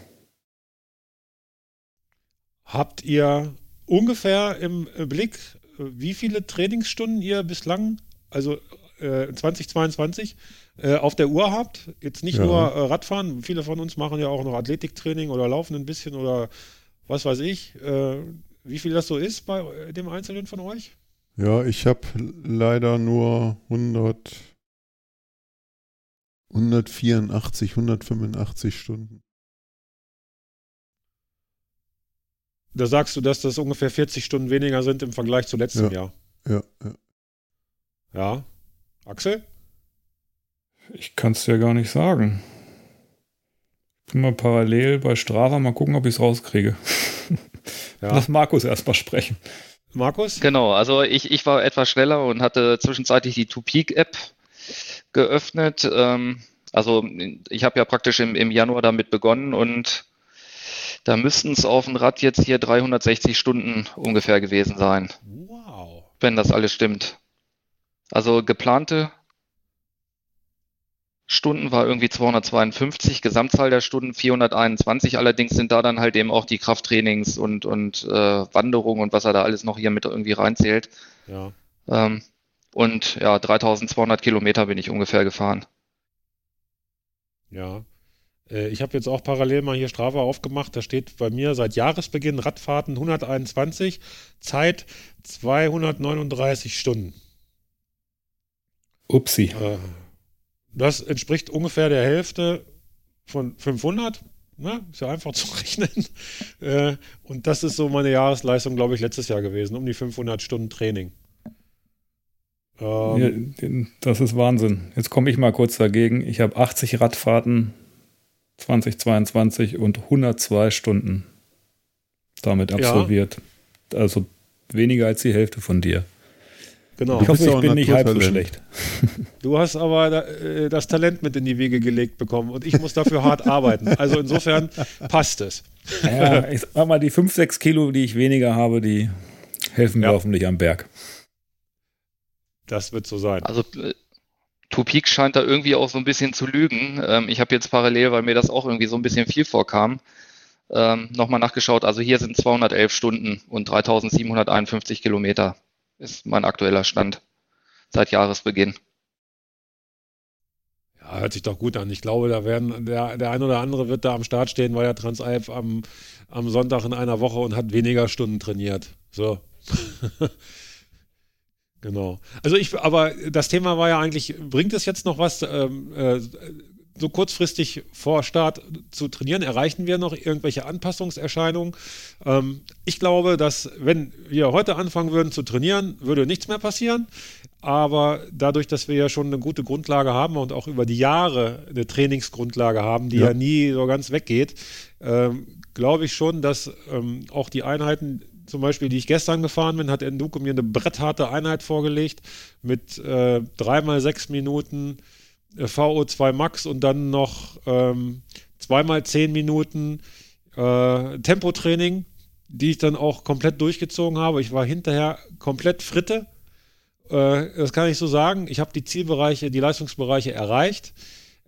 S1: Habt ihr ungefähr im Blick, wie viele Trainingsstunden ihr bislang, also äh, 2022, äh, auf der Uhr habt? Jetzt nicht ja. nur äh, Radfahren, viele von uns machen ja auch noch Athletiktraining oder laufen ein bisschen oder was weiß ich. Äh, wie viel das so ist bei dem Einzelnen von euch?
S3: Ja, ich habe leider nur 100, 184, 185 Stunden.
S1: Da sagst du, dass das ungefähr 40 Stunden weniger sind im Vergleich zu letztem
S3: ja.
S1: Jahr.
S3: Ja, ja.
S1: Ja. Axel?
S2: Ich kann es dir gar nicht sagen. Ich bin mal parallel bei Strava, mal gucken, ob ich es rauskriege. [LAUGHS] Ja. Lass Markus erstmal sprechen.
S1: Markus?
S4: Genau, also ich, ich war etwas schneller und hatte zwischenzeitlich die Two-Peak-App geöffnet. Ähm, also ich habe ja praktisch im, im Januar damit begonnen und da müssten es auf dem Rad jetzt hier 360 Stunden ungefähr gewesen sein. Wow. Wenn das alles stimmt. Also geplante Stunden war irgendwie 252, Gesamtzahl der Stunden 421. Allerdings sind da dann halt eben auch die Krafttrainings und, und äh, Wanderung und was er da alles noch hier mit irgendwie reinzählt.
S1: Ja.
S4: Ähm, und ja, 3200 Kilometer bin ich ungefähr gefahren.
S1: Ja. Äh, ich habe jetzt auch parallel mal hier Strava aufgemacht. Da steht bei mir seit Jahresbeginn Radfahrten 121, Zeit 239 Stunden.
S2: Upsi.
S1: Äh, das entspricht ungefähr der Hälfte von 500. Na, ist ja einfach [LAUGHS] zu rechnen. Äh, und das ist so meine Jahresleistung, glaube ich, letztes Jahr gewesen, um die 500 Stunden Training.
S2: Ähm, ja, das ist Wahnsinn. Jetzt komme ich mal kurz dagegen. Ich habe 80 Radfahrten 2022 und 102 Stunden damit absolviert. Ja. Also weniger als die Hälfte von dir.
S1: Genau.
S2: Ich hoffe, ich bin nicht halb so schlecht. [LAUGHS]
S1: Du hast aber äh, das Talent mit in die Wege gelegt bekommen und ich muss dafür hart arbeiten. Also insofern passt es.
S2: Ja, ich sag mal, die 5, 6 Kilo, die ich weniger habe, die helfen mir ja. hoffentlich am Berg.
S1: Das wird so sein.
S4: Also äh, Tupik scheint da irgendwie auch so ein bisschen zu lügen. Ähm, ich habe jetzt parallel, weil mir das auch irgendwie so ein bisschen viel vorkam, ähm, nochmal nachgeschaut. Also hier sind 211 Stunden und 3751 Kilometer ist mein aktueller Stand seit Jahresbeginn.
S1: Ja, hört sich doch gut an. Ich glaube, da werden der, der ein oder andere wird da am Start stehen, weil er Transalp am, am Sonntag in einer Woche und hat weniger Stunden trainiert. So. [LAUGHS] genau. Also ich, aber das Thema war ja eigentlich, bringt es jetzt noch was? Ähm, äh, so kurzfristig vor Start zu trainieren? Erreichen wir noch irgendwelche Anpassungserscheinungen? Ähm, ich glaube, dass wenn wir heute anfangen würden zu trainieren, würde nichts mehr passieren. Aber dadurch, dass wir ja schon eine gute Grundlage haben und auch über die Jahre eine Trainingsgrundlage haben, die ja, ja nie so ganz weggeht, ähm, glaube ich schon, dass ähm, auch die Einheiten, zum Beispiel, die ich gestern gefahren bin, hat Enduko mir eine brettharte Einheit vorgelegt mit äh, dreimal sechs Minuten VO2 Max und dann noch ähm, zweimal zehn Minuten äh, Tempotraining, die ich dann auch komplett durchgezogen habe. Ich war hinterher komplett Fritte. Äh, das kann ich so sagen. Ich habe die Zielbereiche, die Leistungsbereiche erreicht,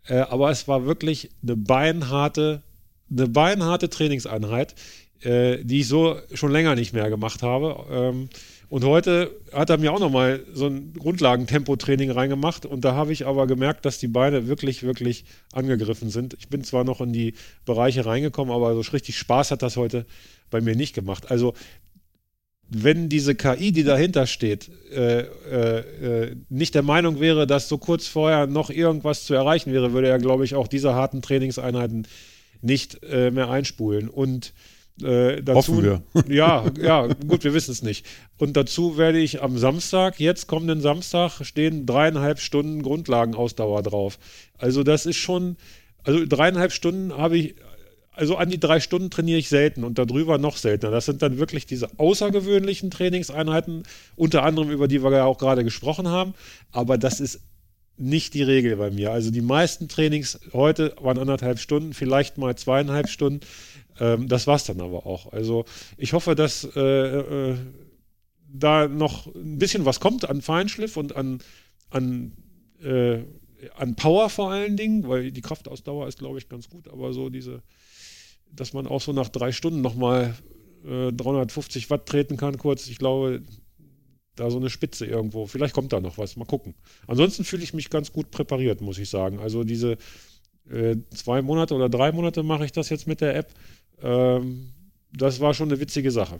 S1: äh, aber es war wirklich eine beinharte, eine beinharte Trainingseinheit. äh, die ich so schon länger nicht mehr gemacht habe. Ähm, und heute hat er mir auch nochmal so ein Grundlagentempotraining reingemacht und da habe ich aber gemerkt, dass die Beine wirklich, wirklich angegriffen sind. Ich bin zwar noch in die Bereiche reingekommen, aber so richtig Spaß hat das heute bei mir nicht gemacht. Also wenn diese KI, die dahinter steht, äh, äh, äh, nicht der Meinung wäre, dass so kurz vorher noch irgendwas zu erreichen wäre, würde er, glaube ich, auch diese harten Trainingseinheiten nicht äh, mehr einspulen. Und äh, dazu,
S3: wir. [LAUGHS]
S1: ja, ja, gut, wir wissen es nicht. Und dazu werde ich am Samstag, jetzt kommenden Samstag, stehen dreieinhalb Stunden Grundlagenausdauer drauf. Also das ist schon, also dreieinhalb Stunden habe ich, also an die drei Stunden trainiere ich selten und darüber noch seltener. Das sind dann wirklich diese außergewöhnlichen Trainingseinheiten, unter anderem über die wir ja auch gerade gesprochen haben. Aber das ist nicht die Regel bei mir. Also die meisten Trainings heute waren anderthalb Stunden, vielleicht mal zweieinhalb Stunden. Ähm, das war es dann aber auch. Also ich hoffe, dass äh, äh, da noch ein bisschen was kommt an Feinschliff und an, an, äh, an Power vor allen Dingen, weil die Kraftausdauer ist, glaube ich, ganz gut, aber so diese, dass man auch so nach drei Stunden nochmal äh, 350 Watt treten kann, kurz, ich glaube, da so eine Spitze irgendwo. Vielleicht kommt da noch was. Mal gucken. Ansonsten fühle ich mich ganz gut präpariert, muss ich sagen. Also diese äh, zwei Monate oder drei Monate mache ich das jetzt mit der App. Ähm, das war schon eine witzige Sache.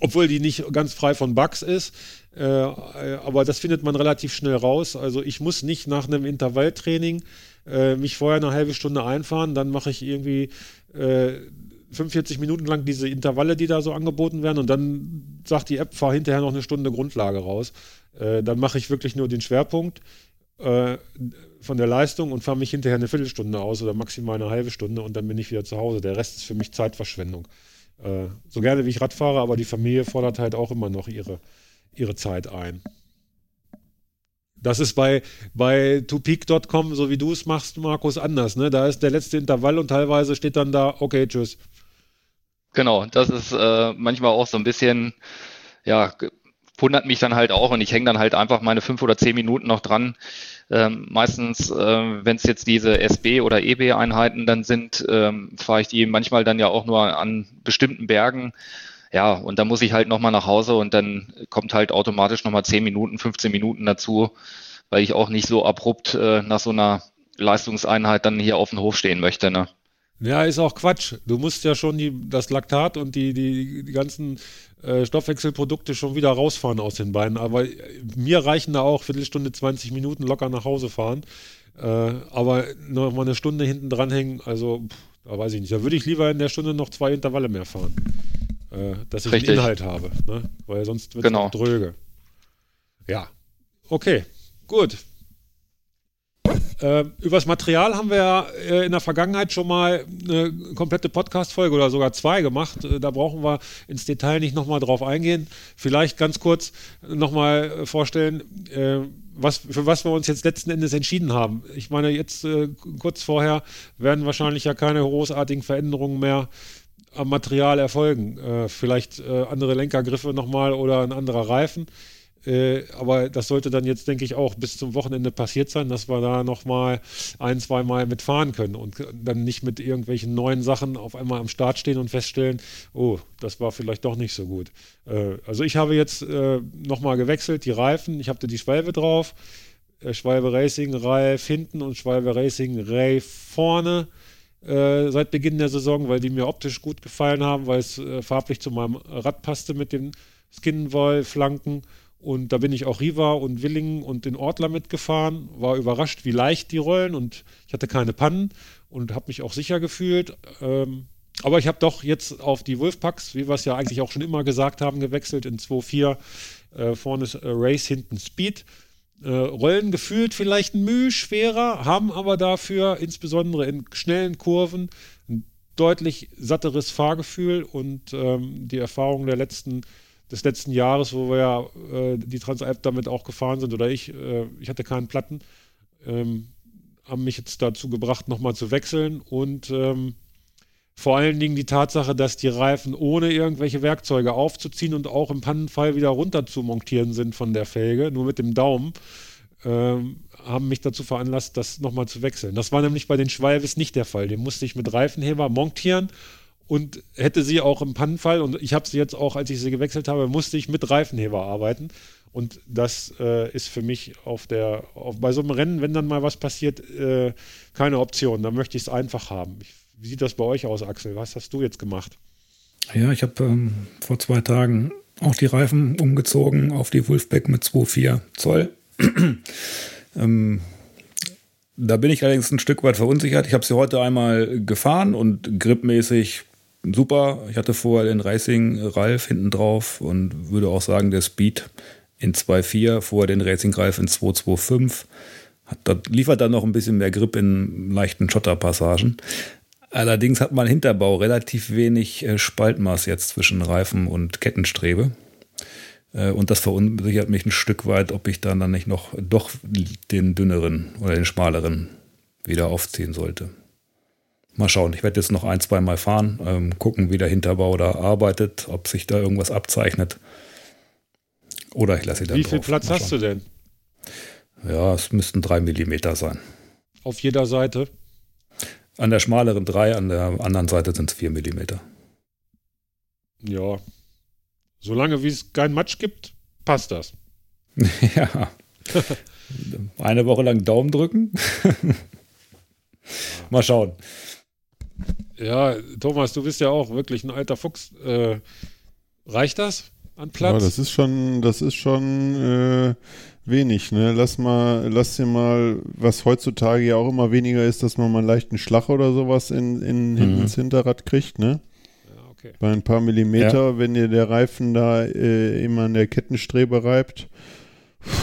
S1: Obwohl die nicht ganz frei von Bugs ist, äh, aber das findet man relativ schnell raus. Also ich muss nicht nach einem Intervalltraining äh, mich vorher eine halbe Stunde einfahren, dann mache ich irgendwie äh, 45 Minuten lang diese Intervalle, die da so angeboten werden und dann sagt die App, fahr hinterher noch eine Stunde Grundlage raus. Äh, dann mache ich wirklich nur den Schwerpunkt äh, von der Leistung und fahre mich hinterher eine Viertelstunde aus oder maximal eine halbe Stunde und dann bin ich wieder zu Hause. Der Rest ist für mich Zeitverschwendung. Äh, so gerne wie ich Rad fahre, aber die Familie fordert halt auch immer noch ihre, ihre Zeit ein. Das ist bei, bei topeak.com, so wie du es machst, Markus, anders. Ne? Da ist der letzte Intervall und teilweise steht dann da, okay, tschüss.
S4: Genau, das ist äh, manchmal auch so ein bisschen, ja, wundert mich dann halt auch und ich hänge dann halt einfach meine fünf oder zehn Minuten noch dran. Ähm, meistens, äh, wenn es jetzt diese SB- oder EB-Einheiten dann sind, ähm, fahre ich die manchmal dann ja auch nur an bestimmten Bergen. Ja, und dann muss ich halt nochmal nach Hause und dann kommt halt automatisch nochmal zehn Minuten, 15 Minuten dazu, weil ich auch nicht so abrupt äh, nach so einer Leistungseinheit dann hier auf dem Hof stehen möchte. Ne?
S1: Ja, ist auch Quatsch. Du musst ja schon die, das Laktat und die, die, die ganzen äh, Stoffwechselprodukte schon wieder rausfahren aus den Beinen. Aber äh, mir reichen da auch Viertelstunde, 20 Minuten locker nach Hause fahren. Äh, aber noch mal eine Stunde hinten dranhängen, also pff, da weiß ich nicht. Da würde ich lieber in der Stunde noch zwei Intervalle mehr fahren. Äh, dass ich Richtig. einen Inhalt habe. Ne? Weil sonst wird es genau. dröge. Ja. Okay, gut. Äh, übers Material haben wir ja äh, in der Vergangenheit schon mal eine komplette Podcast-Folge oder sogar zwei gemacht. Äh, da brauchen wir ins Detail nicht nochmal drauf eingehen. Vielleicht ganz kurz nochmal äh, vorstellen, was, für was wir uns jetzt letzten Endes entschieden haben. Ich meine, jetzt kurz vorher werden wahrscheinlich ja keine großartigen Veränderungen mehr am Material erfolgen. vielleicht andere Lenkergriffe nochmal oder ein anderer Reifen. Äh, aber das sollte dann jetzt, denke ich, auch bis zum Wochenende passiert sein, dass wir da nochmal ein, zwei Mal mitfahren können und dann nicht mit irgendwelchen neuen Sachen auf einmal am Start stehen und feststellen, oh, das war vielleicht doch nicht so gut. Äh, also ich habe jetzt äh, nochmal gewechselt, die Reifen, ich hatte die Schwalbe drauf, äh, Schwalbe Racing Reif hinten und Schwalbe Racing Ray vorne. Äh, seit Beginn der Saison, weil die mir optisch gut gefallen haben, weil es äh, farblich zu meinem Rad passte mit den Skinwall-Flanken. Und da bin ich auch Riva und Willingen und den Ortler mitgefahren, war überrascht, wie leicht die rollen und ich hatte keine Pannen und habe mich auch sicher gefühlt. Ähm, aber ich habe doch jetzt auf die Wolfpacks, wie wir es ja eigentlich auch schon immer gesagt haben, gewechselt in 2.4. Äh, vorne ist äh, Race, hinten Speed. Äh, rollen gefühlt vielleicht ein Mühe schwerer, haben aber dafür insbesondere in schnellen Kurven ein deutlich satteres Fahrgefühl und ähm, die Erfahrung der letzten des letzten Jahres, wo wir ja äh, die Transalp damit auch gefahren sind, oder ich, äh, ich hatte keinen Platten, ähm, haben mich jetzt dazu gebracht, nochmal zu wechseln und ähm, vor allen Dingen die Tatsache, dass die Reifen ohne irgendwelche Werkzeuge aufzuziehen und auch im Pannenfall wieder runter zu montieren sind von der Felge, nur mit dem Daumen, ähm, haben mich dazu veranlasst, das nochmal zu wechseln. Das war nämlich bei den Schwalbes nicht der Fall. Den musste ich mit Reifenheber montieren und hätte sie auch im Pannenfall, und ich habe sie jetzt auch, als ich sie gewechselt habe, musste ich mit Reifenheber arbeiten. Und das äh, ist für mich auf der, auf, bei so einem Rennen, wenn dann mal was passiert, äh, keine Option. Da möchte ich es einfach haben. Ich, wie sieht das bei euch aus, Axel? Was hast du jetzt gemacht?
S2: Ja, ich habe ähm, vor zwei Tagen auch die Reifen umgezogen auf die Wolfpack mit 2,4 Zoll. [CLEARS THROAT] ähm, da bin ich allerdings ein Stück weit verunsichert. Ich habe sie heute einmal gefahren und gripmäßig super. Ich hatte vorher den Racing Ralf hinten drauf und würde auch sagen, der Speed in 2.4, vorher den Racing Ralf in 2.2.5. Hat, das liefert dann noch ein bisschen mehr Grip in leichten Schotterpassagen. Allerdings hat mein Hinterbau relativ wenig äh, Spaltmaß jetzt zwischen Reifen und Kettenstrebe. Äh, und das verunsichert mich ein Stück weit, ob ich dann, dann nicht noch doch den dünneren oder den schmaleren wieder aufziehen sollte. Mal schauen, ich werde jetzt noch ein, zwei Mal fahren, ähm, gucken, wie der Hinterbau da arbeitet, ob sich da irgendwas abzeichnet. Oder ich lasse sie dann
S1: Wie viel drauf. Platz hast du denn?
S2: Ja, es müssten drei Millimeter sein.
S1: Auf jeder Seite?
S2: An der schmaleren drei, an der anderen Seite sind es vier Millimeter.
S1: Ja, Solange wie es kein Matsch gibt, passt das. [LAUGHS]
S2: ja. [LAUGHS] Eine Woche lang Daumen drücken. [LAUGHS] Mal schauen.
S1: Ja, Thomas, du bist ja auch wirklich ein alter Fuchs. Äh, reicht das an Platz? Ja,
S3: das ist schon, das ist schon äh, wenig. Ne? Lass mal, lass dir mal, was heutzutage ja auch immer weniger ist, dass man mal einen leichten Schlag oder sowas in, in, mhm. ins Hinterrad kriegt. Ne? Okay. Bei ein paar Millimeter, ja. wenn dir der Reifen da äh, immer an der Kettenstrebe reibt,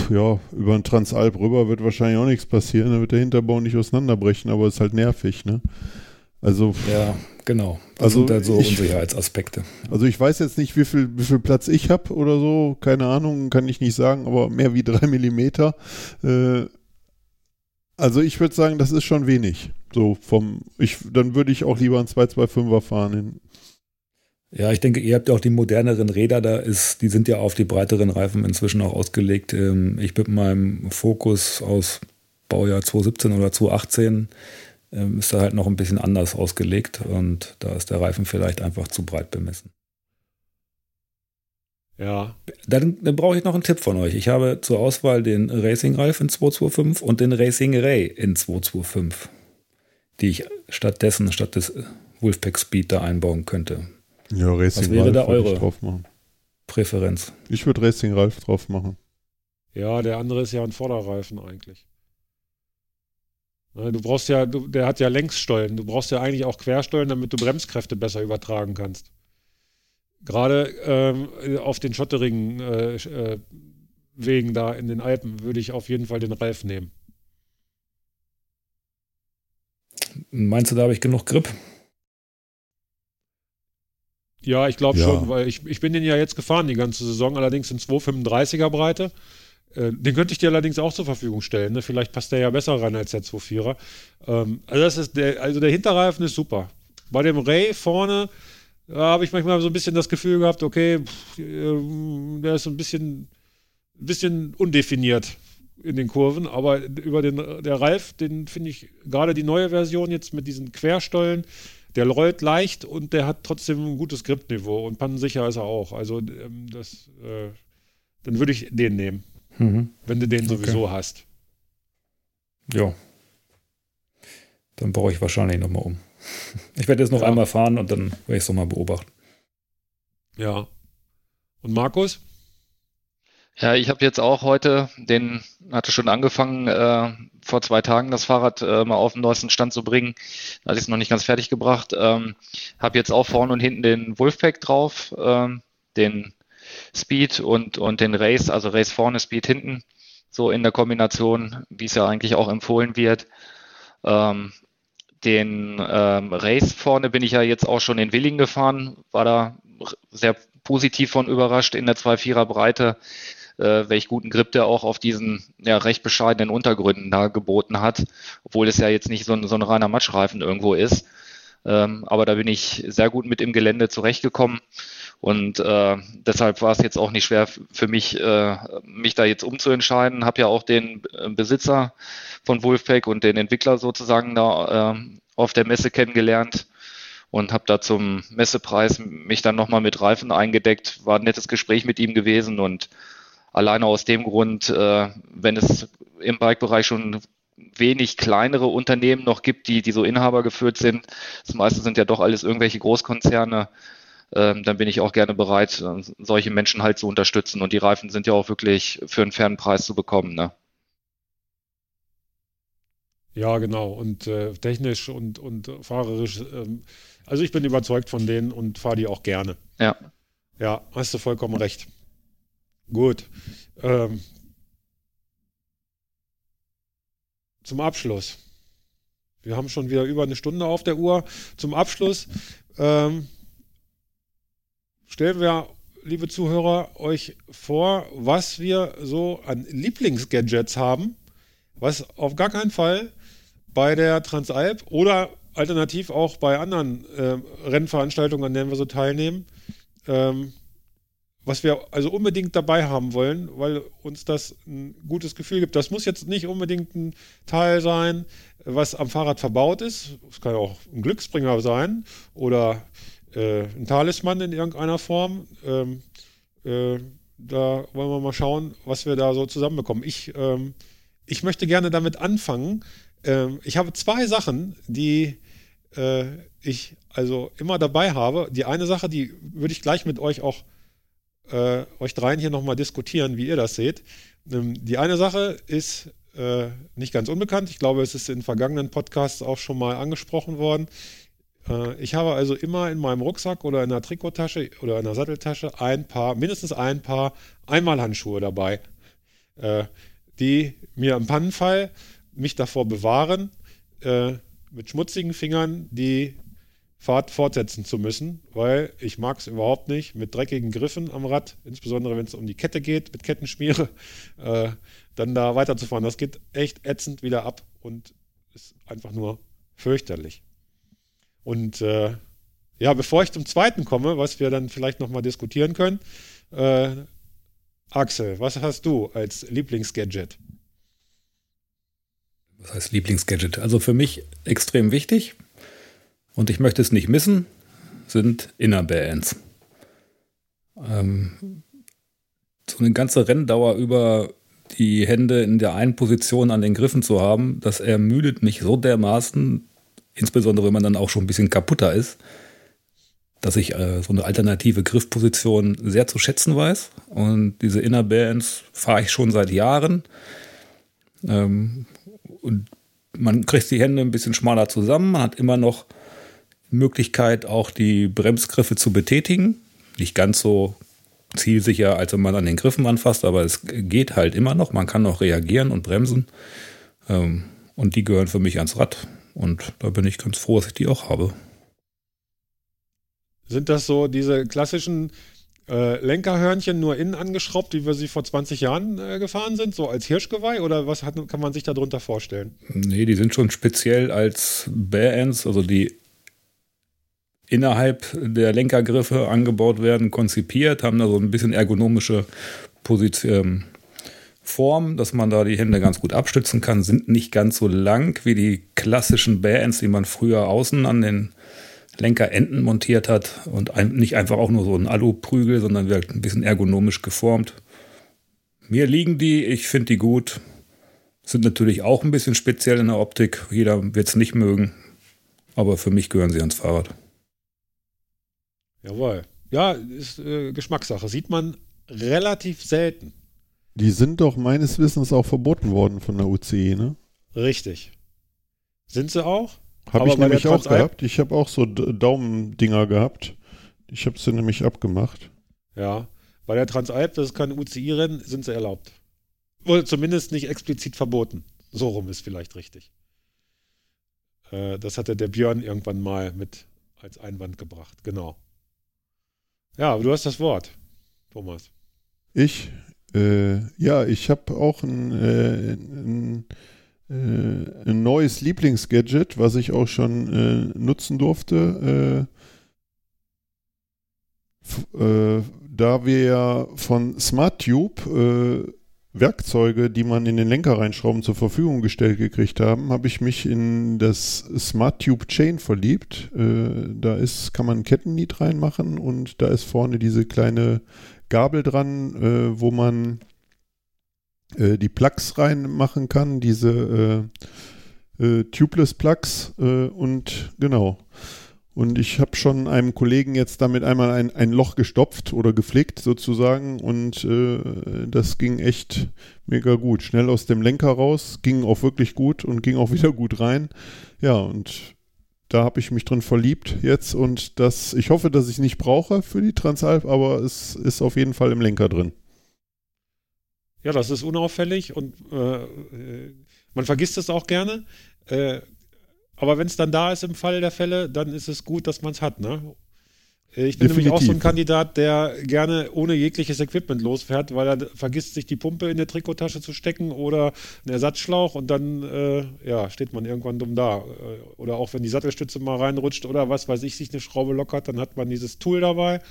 S3: ja, über den Transalp rüber wird wahrscheinlich auch nichts passieren. Da wird der Hinterbau nicht auseinanderbrechen, aber ist halt nervig, ne? Also.
S2: Ja, genau. Das also, sind halt so ich, Unsicherheitsaspekte.
S3: Also ich weiß jetzt nicht, wie viel, wie viel Platz ich habe oder so, keine Ahnung, kann ich nicht sagen, aber mehr wie drei [LAUGHS] Millimeter. Äh, also ich würde sagen, das ist schon wenig. So vom, ich, dann würde ich auch lieber einen 225er fahren. In,
S2: ja, ich denke, ihr habt ja auch die moderneren Räder, da ist, die sind ja auf die breiteren Reifen inzwischen auch ausgelegt. Ähm, ich mit meinem Fokus aus Baujahr 2017 oder 2018 ähm, ist da halt noch ein bisschen anders ausgelegt und da ist der Reifen vielleicht einfach zu breit bemessen.
S1: Ja.
S2: Dann, dann brauche ich noch einen Tipp von euch. Ich habe zur Auswahl den Racing Ralf in 225 und den Racing Ray in 225, die ich stattdessen, statt des Wolfpack Speed da einbauen könnte.
S3: Ja, Racing
S2: Was wäre Ralf da eure drauf machen. Präferenz?
S3: Ich würde Racing Ralf drauf machen.
S1: Ja, der andere ist ja ein Vorderreifen eigentlich. Ne, du brauchst ja, du, der hat ja Längsstollen. Du brauchst ja eigentlich auch Querstollen, damit du Bremskräfte besser übertragen kannst. Gerade ähm, auf den schotterigen äh, äh, Wegen da in den Alpen würde ich auf jeden Fall den Ralf nehmen.
S2: Meinst du, da habe ich genug Grip?
S1: Ja, ich glaube ja. schon, weil ich, ich bin den ja jetzt gefahren die ganze Saison, allerdings in 235er Breite. Äh, den könnte ich dir allerdings auch zur Verfügung stellen. Ne? Vielleicht passt der ja besser rein als der 24er. Ähm, also, das ist der, also der Hinterreifen ist super. Bei dem Ray vorne habe ich manchmal so ein bisschen das Gefühl gehabt, okay, pff, äh, der ist so ein bisschen, bisschen undefiniert in den Kurven, aber über den der Ralf, den finde ich gerade die neue Version jetzt mit diesen Querstollen, der rollt leicht und der hat trotzdem ein gutes Gripniveau und pannensicher ist er auch. Also ähm, das, äh, dann würde ich den nehmen, mhm. wenn du den sowieso okay. hast.
S2: Ja. Dann baue ich wahrscheinlich nochmal um. [LAUGHS] Ich werde jetzt noch ja. einmal fahren und dann werde ich es nochmal beobachten.
S1: Ja. Und Markus?
S4: Ja, ich habe jetzt auch heute, den hatte schon angefangen, äh, vor zwei Tagen das Fahrrad äh, mal auf den neuesten Stand zu bringen. Da hatte ich es noch nicht ganz fertig gebracht. Ähm, habe jetzt auch vorne und hinten den Wolfpack drauf, ähm, den Speed und, und den Race, also Race vorne, Speed hinten, so in der Kombination, wie es ja eigentlich auch empfohlen wird. Ähm, den ähm, Race vorne bin ich ja jetzt auch schon in Willingen gefahren, war da sehr positiv von überrascht in der 2-4er Breite äh, welch guten Grip der auch auf diesen ja, recht bescheidenen Untergründen da geboten hat, obwohl es ja jetzt nicht so ein, so ein reiner Matschreifen irgendwo ist. Ähm, aber da bin ich sehr gut mit im Gelände zurechtgekommen. Und äh, deshalb war es jetzt auch nicht schwer für mich, äh, mich da jetzt umzuentscheiden. Habe ja auch den äh, Besitzer von Wolfpack und den Entwickler sozusagen da äh, auf der Messe kennengelernt und habe da zum Messepreis mich dann nochmal mit Reifen eingedeckt. War ein nettes Gespräch mit ihm gewesen und alleine aus dem Grund, äh, wenn es im Bike-Bereich schon wenig kleinere Unternehmen noch gibt, die, die so Inhaber geführt sind, das meiste sind ja doch alles irgendwelche Großkonzerne, ähm, dann bin ich auch gerne bereit, äh, solche Menschen halt zu unterstützen. Und die Reifen sind ja auch wirklich für einen fairen Preis zu bekommen. Ne?
S1: Ja, genau. Und äh, technisch und, und fahrerisch ähm, also ich bin überzeugt von denen und fahre die auch gerne.
S4: Ja.
S1: Ja, hast du vollkommen recht. Gut. Ähm, zum Abschluss. Wir haben schon wieder über eine Stunde auf der Uhr. Zum Abschluss ähm, stellen wir, liebe Zuhörer, euch vor, was wir so an Lieblingsgadgets haben, was auf gar keinen Fall bei der Transalp oder alternativ auch bei anderen äh, Rennveranstaltungen, an denen wir so teilnehmen, ähm, was wir also unbedingt dabei haben wollen, weil uns das ein gutes Gefühl gibt. Das muss jetzt nicht unbedingt ein Teil sein, was am Fahrrad verbaut ist. Es kann ja auch ein Glücksbringer sein oder äh, ein Talisman in irgendeiner Form. Ähm, äh, da wollen wir mal schauen, was wir da so zusammenbekommen. Ich, ähm, ich möchte gerne damit anfangen. Ähm, ich habe zwei Sachen, die äh, ich also immer dabei habe. Die eine Sache, die würde ich gleich mit euch auch, äh, euch dreien hier nochmal diskutieren, wie ihr das seht. Ähm, die eine Sache ist äh, nicht ganz unbekannt. Ich glaube, es ist in vergangenen Podcasts auch schon mal angesprochen worden. Äh, ich habe also immer in meinem Rucksack oder in einer Trikottasche oder in einer Satteltasche ein paar, mindestens ein paar Einmalhandschuhe dabei, äh, die mir im Pannenfall mich davor bewahren, äh, mit schmutzigen Fingern die Fahrt fortsetzen zu müssen, weil ich mag es überhaupt nicht mit dreckigen Griffen am Rad, insbesondere wenn es um die Kette geht, mit Kettenschmiere, [LAUGHS] äh, dann da weiterzufahren. Das geht echt ätzend wieder ab und ist einfach nur fürchterlich. Und äh, ja, bevor ich zum zweiten komme, was wir dann vielleicht nochmal diskutieren können, äh, Axel, was hast du als Lieblingsgadget?
S2: was heißt Lieblingsgadget? Also für mich extrem wichtig und ich möchte es nicht missen, sind Inner Bands. Ähm, so eine ganze Renndauer über die Hände in der einen Position an den Griffen zu haben, das ermüdet mich so dermaßen, insbesondere wenn man dann auch schon ein bisschen kaputter ist, dass ich äh, so eine alternative Griffposition sehr zu schätzen weiß. Und diese Inner Bands fahre ich schon seit Jahren. Ähm, und man kriegt die Hände ein bisschen schmaler zusammen. Man hat immer noch Möglichkeit, auch die Bremsgriffe zu betätigen. Nicht ganz so zielsicher, als wenn man an den Griffen anfasst, aber es geht halt immer noch. Man kann noch reagieren und bremsen. Ähm, und die gehören für mich ans Rad. Und da bin ich ganz froh, dass ich die auch habe.
S1: Sind das so diese klassischen äh, Lenkerhörnchen nur innen angeschraubt, wie wir sie vor 20 Jahren äh, gefahren sind, so als Hirschgeweih? Oder was hat, kann man sich darunter vorstellen?
S2: Nee, die sind schon speziell als Bear-Ends, also die innerhalb der Lenkergriffe angebaut werden, konzipiert, haben da so ein bisschen ergonomische Position. Ähm, Form, dass man da die Hände ganz gut abstützen kann, sind nicht ganz so lang wie die klassischen Bear-Ends, die man früher außen an den Lenkerenden montiert hat und nicht einfach auch nur so ein Aluprügel, sondern wird ein bisschen ergonomisch geformt. Mir liegen die, ich finde die gut. Sind natürlich auch ein bisschen speziell in der Optik. Jeder wird es nicht mögen. Aber für mich gehören sie ans Fahrrad.
S1: Jawohl. Ja, ist äh, Geschmackssache. Sieht man relativ selten.
S3: Die sind doch meines Wissens auch verboten worden von der UCI, ne?
S1: Richtig. Sind sie auch?
S3: Habe ich nämlich auch gehabt. Ich habe auch so Daumendinger gehabt. Ich habe sie nämlich abgemacht.
S1: Ja, bei der Transalp, das ist kein UCI-Rennen, sind sie erlaubt. Oder zumindest nicht explizit verboten. So rum ist vielleicht richtig. Äh, das hatte der Björn irgendwann mal mit als Einwand gebracht. Genau. Ja, aber du hast das Wort, Thomas.
S3: Ich? Äh, ja, ich habe auch ein, äh, ein äh, ein neues Lieblingsgadget, was ich auch schon äh, nutzen durfte. Äh, äh da wir ja von SmartTube Werkzeuge, die man in den Lenker reinschrauben, zur Verfügung gestellt gekriegt haben, habe ich mich in das Smart Tube Chain verliebt. Äh, da ist, kann man ein Kettenniet reinmachen und da ist vorne diese kleine Gabel dran, äh, wo man äh, die Plugs reinmachen kann, diese Tubeless Plugs und genau. Und ich habe schon einem Kollegen jetzt damit einmal ein, ein Loch gestopft oder geflickt sozusagen und äh, das ging echt mega gut. Schnell aus dem Lenker raus, ging auch wirklich gut und ging auch [LAUGHS] wieder gut rein. Ja, und da habe ich mich drin verliebt jetzt und das, ich hoffe, dass ich nicht brauche für die Transalp, aber es ist auf jeden Fall im Lenker drin.
S1: Ja, das ist unauffällig und äh, äh man vergisst es auch gerne. Äh, aber wenn es dann da ist im Fall der Fälle, dann ist es gut, dass man es hat, ne? Ich bin Definitiv. nämlich auch so ein Kandidat, der gerne ohne jegliches Equipment losfährt, weil er vergisst, sich die Pumpe in der Trikottasche zu stecken oder einen Ersatzschlauch und dann äh, ja, steht man irgendwann dumm da. Äh, oder auch wenn die Sattelstütze mal reinrutscht oder was weiß ich, sich eine Schraube lockert, dann hat man dieses Tool dabei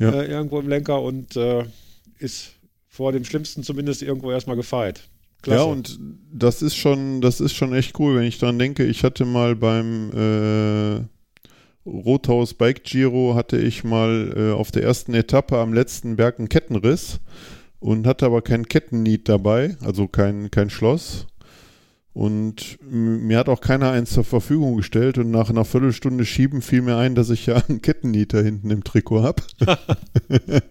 S1: ja. äh, irgendwo im Lenker und äh, ist vor dem Schlimmsten zumindest irgendwo erstmal gefeit.
S3: Klasse. Ja, und das ist schon, das ist schon echt cool, wenn ich dran denke. Ich hatte mal beim äh, Rothaus Bike Giro hatte ich mal äh, auf der ersten Etappe am letzten Berg einen Kettenriss und hatte aber kein Kettenniet dabei, also kein, kein Schloss. Und mir hat auch keiner eins zur Verfügung gestellt und nach einer Viertelstunde Schieben fiel mir ein, dass ich ja einen Kettennieter hinten im Trikot habe. [LAUGHS]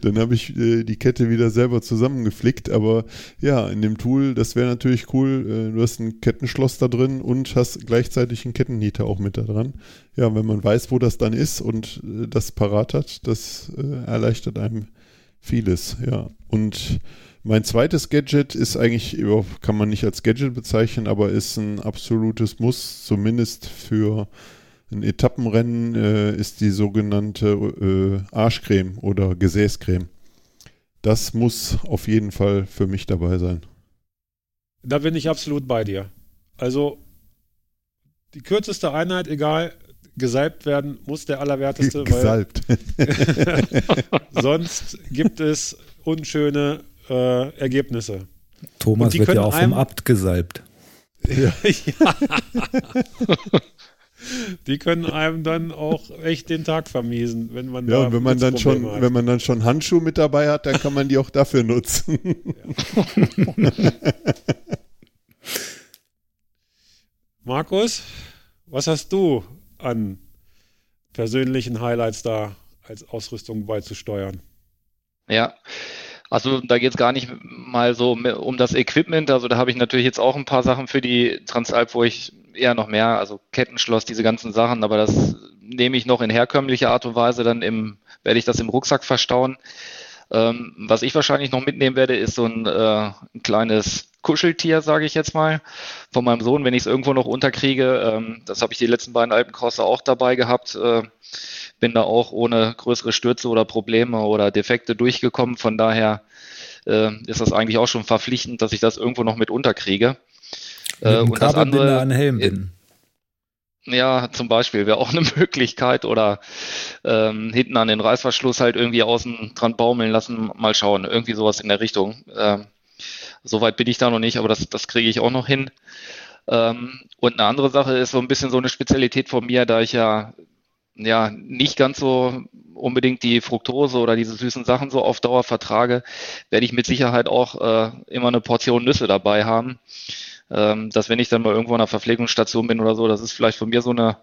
S3: Dann habe ich äh, die Kette wieder selber zusammengeflickt, aber ja, in dem Tool, das wäre natürlich cool. Äh, du hast ein Kettenschloss da drin und hast gleichzeitig einen Kettennieter auch mit da dran. Ja, wenn man weiß, wo das dann ist und äh, das parat hat, das äh, erleichtert einem vieles, ja. Und mein zweites Gadget ist eigentlich, kann man nicht als Gadget bezeichnen, aber ist ein absolutes Muss, zumindest für ein Etappenrennen, äh, ist die sogenannte äh, Arschcreme oder Gesäßcreme. Das muss auf jeden Fall für mich dabei sein.
S1: Da bin ich absolut bei dir. Also die kürzeste Einheit, egal, gesalbt werden muss der allerwerteste. [LAUGHS]
S3: Gesalbt. [LAUGHS] [LAUGHS]
S1: sonst gibt es unschöne äh, Ergebnisse.
S2: Thomas wird ja auch vom Abt gesalbt. [LAUGHS] Ja.
S1: die können einem dann auch echt den Tag vermiesen, wenn man
S3: ja, da und wenn man dann schon, hat. wenn man dann schon Handschuhe mit dabei hat, dann kann man die auch dafür nutzen. [LAUGHS]
S1: Markus, was hast du an persönlichen Highlights da als Ausrüstung beizusteuern?
S4: Ja, also da geht es gar nicht mal so um das Equipment. Also da habe ich natürlich jetzt auch ein paar Sachen für die Transalp, wo ich eher noch mehr, also Kettenschloss, diese ganzen Sachen, aber das nehme ich noch in herkömmlicher Art und Weise, dann im, werde ich das im Rucksack verstauen. Ähm, was ich wahrscheinlich noch mitnehmen werde, ist so ein, äh, ein kleines Kuscheltier, sage ich jetzt mal, von meinem Sohn, wenn ich es irgendwo noch unterkriege. Ähm, das habe ich die letzten beiden Alpencrosser auch dabei gehabt. Äh, bin da auch ohne größere Stürze oder Probleme oder Defekte durchgekommen. Von daher äh, ist das eigentlich auch schon verpflichtend, dass ich das irgendwo noch mit unterkriege.
S2: Äh, und das andere an Helm binden.
S4: Ja, zum Beispiel wäre auch eine [LAUGHS] Möglichkeit oder ähm, hinten an den Reißverschluss halt irgendwie außen dran baumeln lassen, mal schauen, irgendwie sowas in der Richtung. Ähm, Soweit bin ich da noch nicht, aber das, das kriege ich auch noch hin. Ähm, und eine andere Sache ist so ein bisschen so eine Spezialität von mir, da ich ja ja nicht ganz so unbedingt die Fructose oder diese süßen Sachen so auf Dauer vertrage, werde ich mit Sicherheit auch äh, immer eine Portion Nüsse dabei haben. Ähm, dass wenn ich dann mal irgendwo in einer Verpflegungsstation bin oder so, das ist vielleicht von mir so eine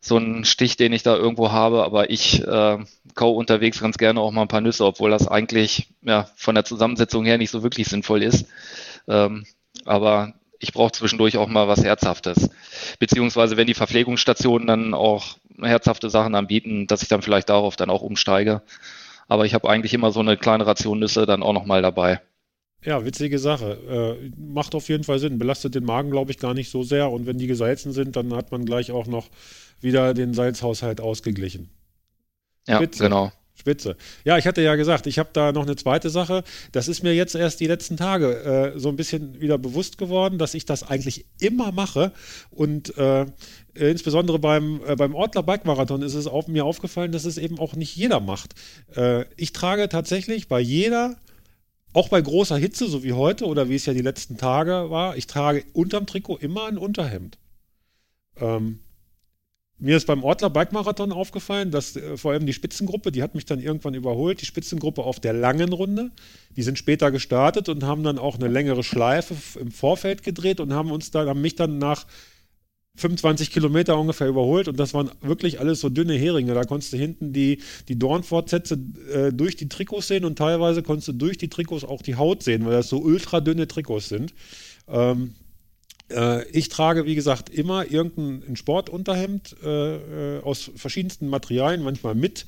S4: so ein Stich, den ich da irgendwo habe, aber ich äh, kau unterwegs ganz gerne auch mal ein paar Nüsse, obwohl das eigentlich ja, von der Zusammensetzung her nicht so wirklich sinnvoll ist. Ähm, aber ich brauche zwischendurch auch mal was Herzhaftes. Beziehungsweise wenn die Verpflegungsstationen dann auch herzhafte Sachen anbieten, dass ich dann vielleicht darauf dann auch umsteige. Aber ich habe eigentlich immer so eine kleine Ration Nüsse dann auch noch mal dabei.
S1: Ja, witzige Sache. Äh, macht auf jeden Fall Sinn. Belastet den Magen, glaube ich, gar nicht so sehr. Und wenn die gesalzen sind, dann hat man gleich auch noch wieder den Salzhaushalt ausgeglichen.
S4: Ja, Spitze. genau.
S1: Spitze. Ja, ich hatte ja gesagt, ich habe da noch eine zweite Sache. Das ist mir jetzt erst die letzten Tage äh, so ein bisschen wieder bewusst geworden, dass ich das eigentlich immer mache. Und äh, insbesondere beim, äh, beim Ortler Bike Marathon ist es auf, mir aufgefallen, dass es eben auch nicht jeder macht. Äh, ich trage tatsächlich bei jeder auch bei großer Hitze, so wie heute oder wie es ja die letzten Tage war, ich trage unterm Trikot immer ein Unterhemd. Ähm, mir ist beim Ortler Bike Marathon aufgefallen, dass äh, vor allem die Spitzengruppe, die hat mich dann irgendwann überholt, die Spitzengruppe auf der langen Runde, die sind später gestartet und haben dann auch eine längere Schleife im Vorfeld gedreht und haben uns dann, haben mich dann nach 25 Kilometer ungefähr überholt und das waren wirklich alles so dünne Heringe. Da konntest du hinten die, die Dornfortsätze äh, durch die Trikots sehen und teilweise konntest du durch die Trikots auch die Haut sehen, weil das so ultra dünne Trikots sind. Ähm, äh, ich trage, wie gesagt, immer irgendein Sportunterhemd äh, äh, aus verschiedensten Materialien, manchmal mit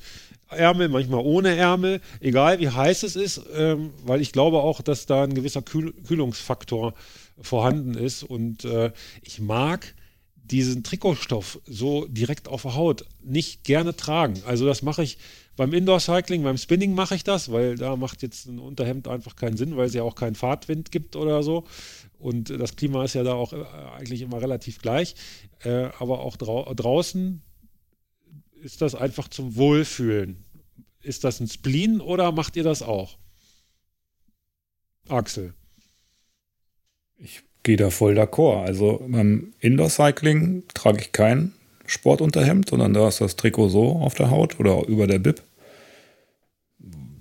S1: Ärmel, manchmal ohne Ärmel, egal wie heiß es ist, ähm, weil ich glaube auch, dass da ein gewisser Kühl Kühlungsfaktor vorhanden ist und äh, ich mag diesen Trikotstoff so direkt auf der Haut nicht gerne tragen. Also das mache ich beim Indoor-Cycling, beim Spinning mache ich das, weil da macht jetzt ein Unterhemd einfach keinen Sinn, weil es ja auch keinen Fahrtwind gibt oder so. Und das Klima ist ja da auch äh, eigentlich immer relativ gleich. Äh, aber auch drau draußen ist das einfach zum Wohlfühlen. Ist das ein Spleen oder macht ihr das auch? Axel.
S2: Ich gehe da voll d'accord. Also beim Indoor-Cycling trage ich kein Sportunterhemd, sondern da ist das Trikot so auf der Haut oder über der Bib.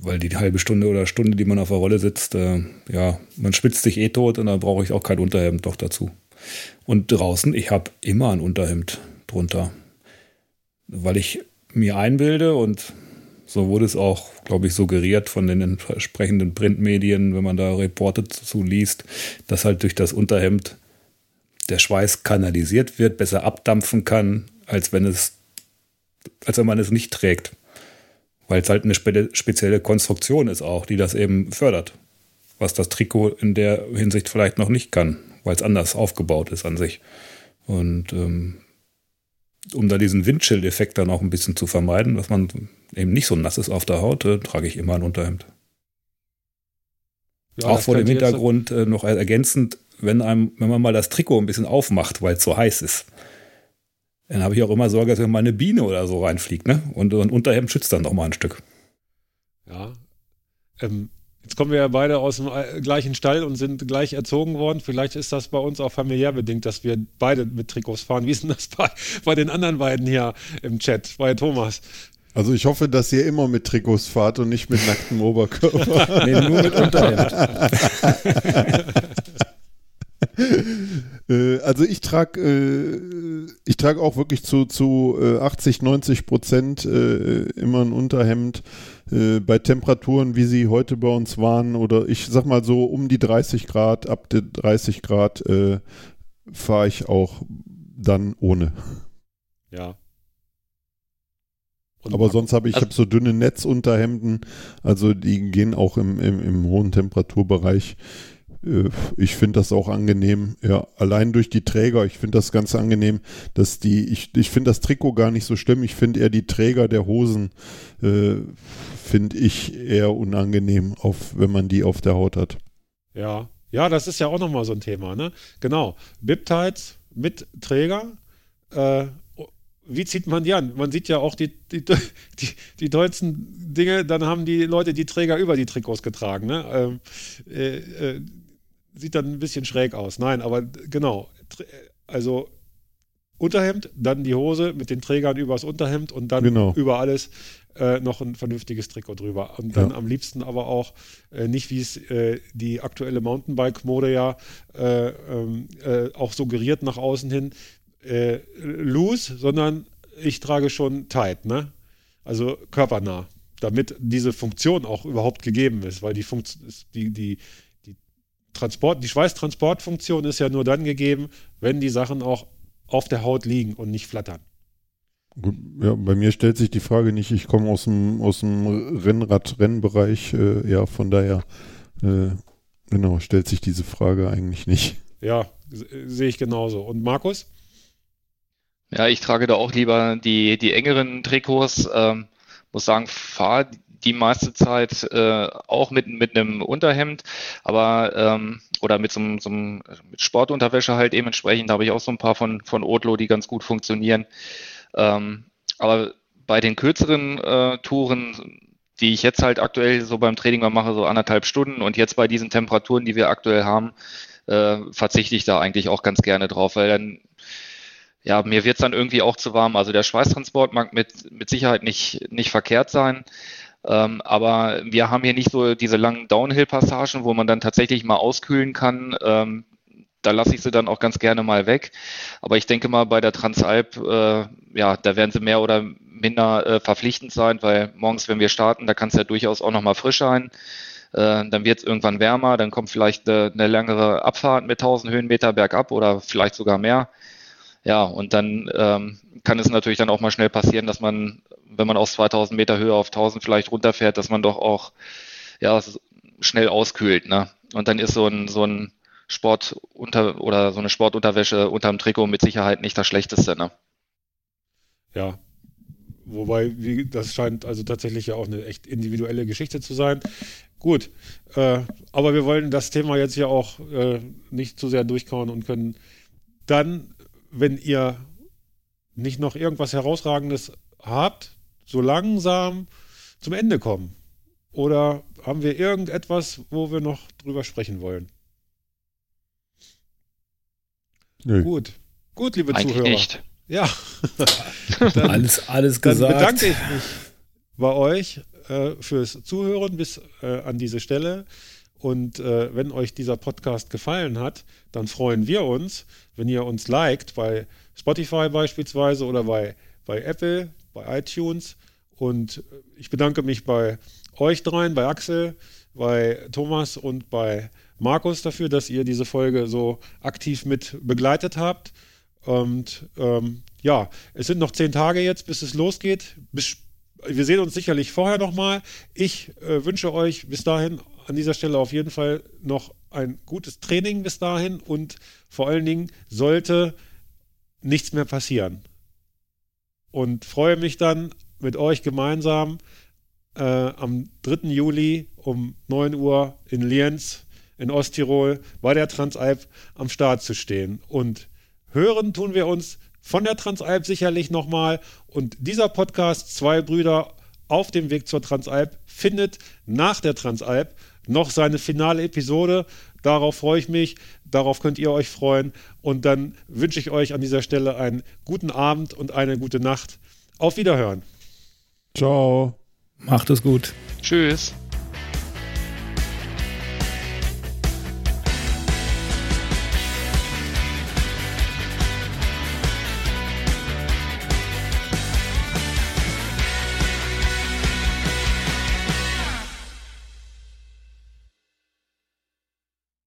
S2: Weil die halbe Stunde oder Stunde, die man auf der Rolle sitzt, äh, ja, man spitzt sich eh tot und da brauche ich auch kein Unterhemd doch dazu. Und draußen, ich habe immer ein Unterhemd drunter. Weil ich mir einbilde und so wurde es auch, glaube ich, suggeriert von den entsprechenden Printmedien, wenn man da Reporte zu liest, dass halt durch das Unterhemd der Schweiß kanalisiert wird, besser abdampfen kann, als wenn es, als wenn man es nicht trägt. Weil es halt eine spe spezielle Konstruktion ist auch, die das eben fördert. Was das Trikot in der Hinsicht vielleicht noch nicht kann, weil es anders aufgebaut ist an sich. Und ähm, um da diesen Windschild-Effekt dann auch ein bisschen zu vermeiden, dass man eben nicht so nass ist auf der Haut, äh, trage ich immer ein Unterhemd. Ja, auch vor dem Hintergrund äh, noch ergänzend, wenn einem, wenn man mal das Trikot ein bisschen aufmacht, weil es so heiß ist, dann habe ich auch immer Sorge, dass mal eine Biene oder so reinfliegt, ne? Und ein Unterhemd schützt dann noch mal ein Stück.
S1: Ja. Ähm, Jetzt kommen wir ja beide aus dem äh, gleichen Stall und sind gleich erzogen worden. Vielleicht ist das bei uns auch familiär bedingt, dass wir beide mit Trikots fahren. Wie ist denn das bei, bei den anderen beiden hier im Chat, bei Thomas?
S3: Also ich hoffe, dass ihr immer mit Trikots fahrt und nicht mit nacktem Oberkörper. [LAUGHS] nee, nur mit Unterhemd. [LAUGHS] Äh, also ich trage äh, ich trage auch wirklich zu, zu 80, 90 Prozent immer ein Unterhemd äh, bei Temperaturen, wie sie heute bei uns waren, oder ich sag mal so um die 30 Grad, ab die 30 Grad äh, fahre ich auch dann ohne.
S1: Ja.
S3: Und Aber sonst habe ich, also, hab so dünne Netzunterhemden, also die gehen auch im, im, im hohen Temperaturbereich. Äh, ich finde das auch angenehm. Ja, allein durch die Träger, ich finde das ganz angenehm, dass die, ich, ich finde das Trikot gar nicht so schlimm. Ich finde eher die Träger der Hosen, äh, finde ich eher unangenehm, auf, wenn man die auf der Haut hat.
S1: Ja, ja, das ist ja auch nochmal so ein Thema, ne? Genau. Bip-Tights mit Träger. Äh, wie zieht man die an? Man sieht ja auch die, die, [LAUGHS] die, die tollsten Dinge, dann haben die Leute die Träger über die Trikots getragen. Ne? Ähm, äh, äh, sieht dann ein bisschen schräg aus. Nein, aber genau. Also Unterhemd, dann die Hose mit den Trägern übers Unterhemd und dann genau. über alles äh, noch ein vernünftiges Trikot drüber. Und dann ja. am liebsten aber auch äh, nicht, wie es äh, die aktuelle Mountainbike-Mode ja äh, ähm, äh, auch suggeriert nach außen hin, äh, loose, sondern ich trage schon tight, ne? Also körpernah, damit diese Funktion auch überhaupt gegeben ist, weil die Funktion, die, die, Transport, die Schweißtransportfunktion ist ja nur dann gegeben, wenn die Sachen auch auf der Haut liegen und nicht flattern.
S3: Ja, bei mir stellt sich die Frage nicht, ich komme aus dem, aus dem Rennrad-Rennbereich, äh, ja, von daher, äh, genau, stellt sich diese Frage eigentlich nicht.
S1: Ja, sehe ich genauso. Und Markus?
S4: Ja, ich trage da auch lieber die, die engeren Trikots. Ähm, muss sagen, fahre die meiste Zeit äh, auch mit, mit einem Unterhemd, aber ähm, oder mit so, so einem mit Sportunterwäsche halt dementsprechend habe ich auch so ein paar von, von Otlo, die ganz gut funktionieren. Ähm, aber bei den kürzeren äh, Touren, die ich jetzt halt aktuell so beim Training mal mache, so anderthalb Stunden und jetzt bei diesen Temperaturen, die wir aktuell haben, äh, verzichte ich da eigentlich auch ganz gerne drauf, weil dann ja, mir wird's dann irgendwie auch zu warm. Also der Schweißtransport mag mit, mit Sicherheit nicht, nicht verkehrt sein. Ähm, aber wir haben hier nicht so diese langen Downhill-Passagen, wo man dann tatsächlich mal auskühlen kann. Ähm, da lasse ich sie dann auch ganz gerne mal weg. Aber ich denke mal, bei der Transalp, äh, ja, da werden sie mehr oder minder äh, verpflichtend sein, weil morgens, wenn wir starten, da kann es ja durchaus auch noch mal frisch sein. Äh, dann wird es irgendwann wärmer, dann kommt vielleicht eine, eine längere Abfahrt mit 1000 Höhenmeter bergab oder vielleicht sogar mehr. Ja, und dann ähm, kann es natürlich dann auch mal schnell passieren, dass man, wenn man aus 2000 Meter Höhe auf 1000 vielleicht runterfährt, dass man doch auch ja, schnell auskühlt. Ne? Und dann ist so ein, so ein Sport unter oder so eine Sportunterwäsche unterm Trikot mit Sicherheit nicht das Schlechteste. Ne?
S1: Ja, Wobei, wie, das scheint also tatsächlich ja auch eine echt individuelle Geschichte zu sein. Gut, äh, aber wir wollen das Thema jetzt ja auch äh, nicht zu sehr durchkauen und können dann, wenn ihr nicht noch irgendwas Herausragendes habt, so langsam zum Ende kommen. Oder haben wir irgendetwas, wo wir noch drüber sprechen wollen? Nö. Gut. Gut, liebe Eigentlich Zuhörer. Nicht. Ja. [LAUGHS]
S2: dann, alles, alles gesagt.
S1: Dann bedanke ich mich bei euch äh, fürs Zuhören bis äh, an diese Stelle. Und äh, wenn euch dieser Podcast gefallen hat, dann freuen wir uns, wenn ihr uns liked bei Spotify beispielsweise oder bei, bei Apple, bei iTunes. Und ich bedanke mich bei euch dreien, bei Axel, bei Thomas und bei Markus dafür, dass ihr diese Folge so aktiv mit begleitet habt. Und ähm, ja, es sind noch zehn Tage jetzt, bis es losgeht. Bis, wir sehen uns sicherlich vorher nochmal. Ich äh, wünsche euch bis dahin an dieser Stelle auf jeden Fall noch ein gutes Training bis dahin und vor allen Dingen sollte nichts mehr passieren. Und freue mich dann mit euch gemeinsam äh, am 3. Juli um 9 Uhr in Lienz in Osttirol bei der Transalp am Start zu stehen. Und hören tun wir uns von der Transalp sicherlich nochmal. Und dieser Podcast, zwei Brüder auf dem Weg zur Transalp, findet nach der Transalp noch seine finale Episode. Darauf freue ich mich, darauf könnt ihr euch freuen. Und dann wünsche ich euch an dieser Stelle einen guten Abend und eine gute Nacht. Auf Wiederhören.
S3: Ciao.
S2: Macht es gut.
S4: Tschüss.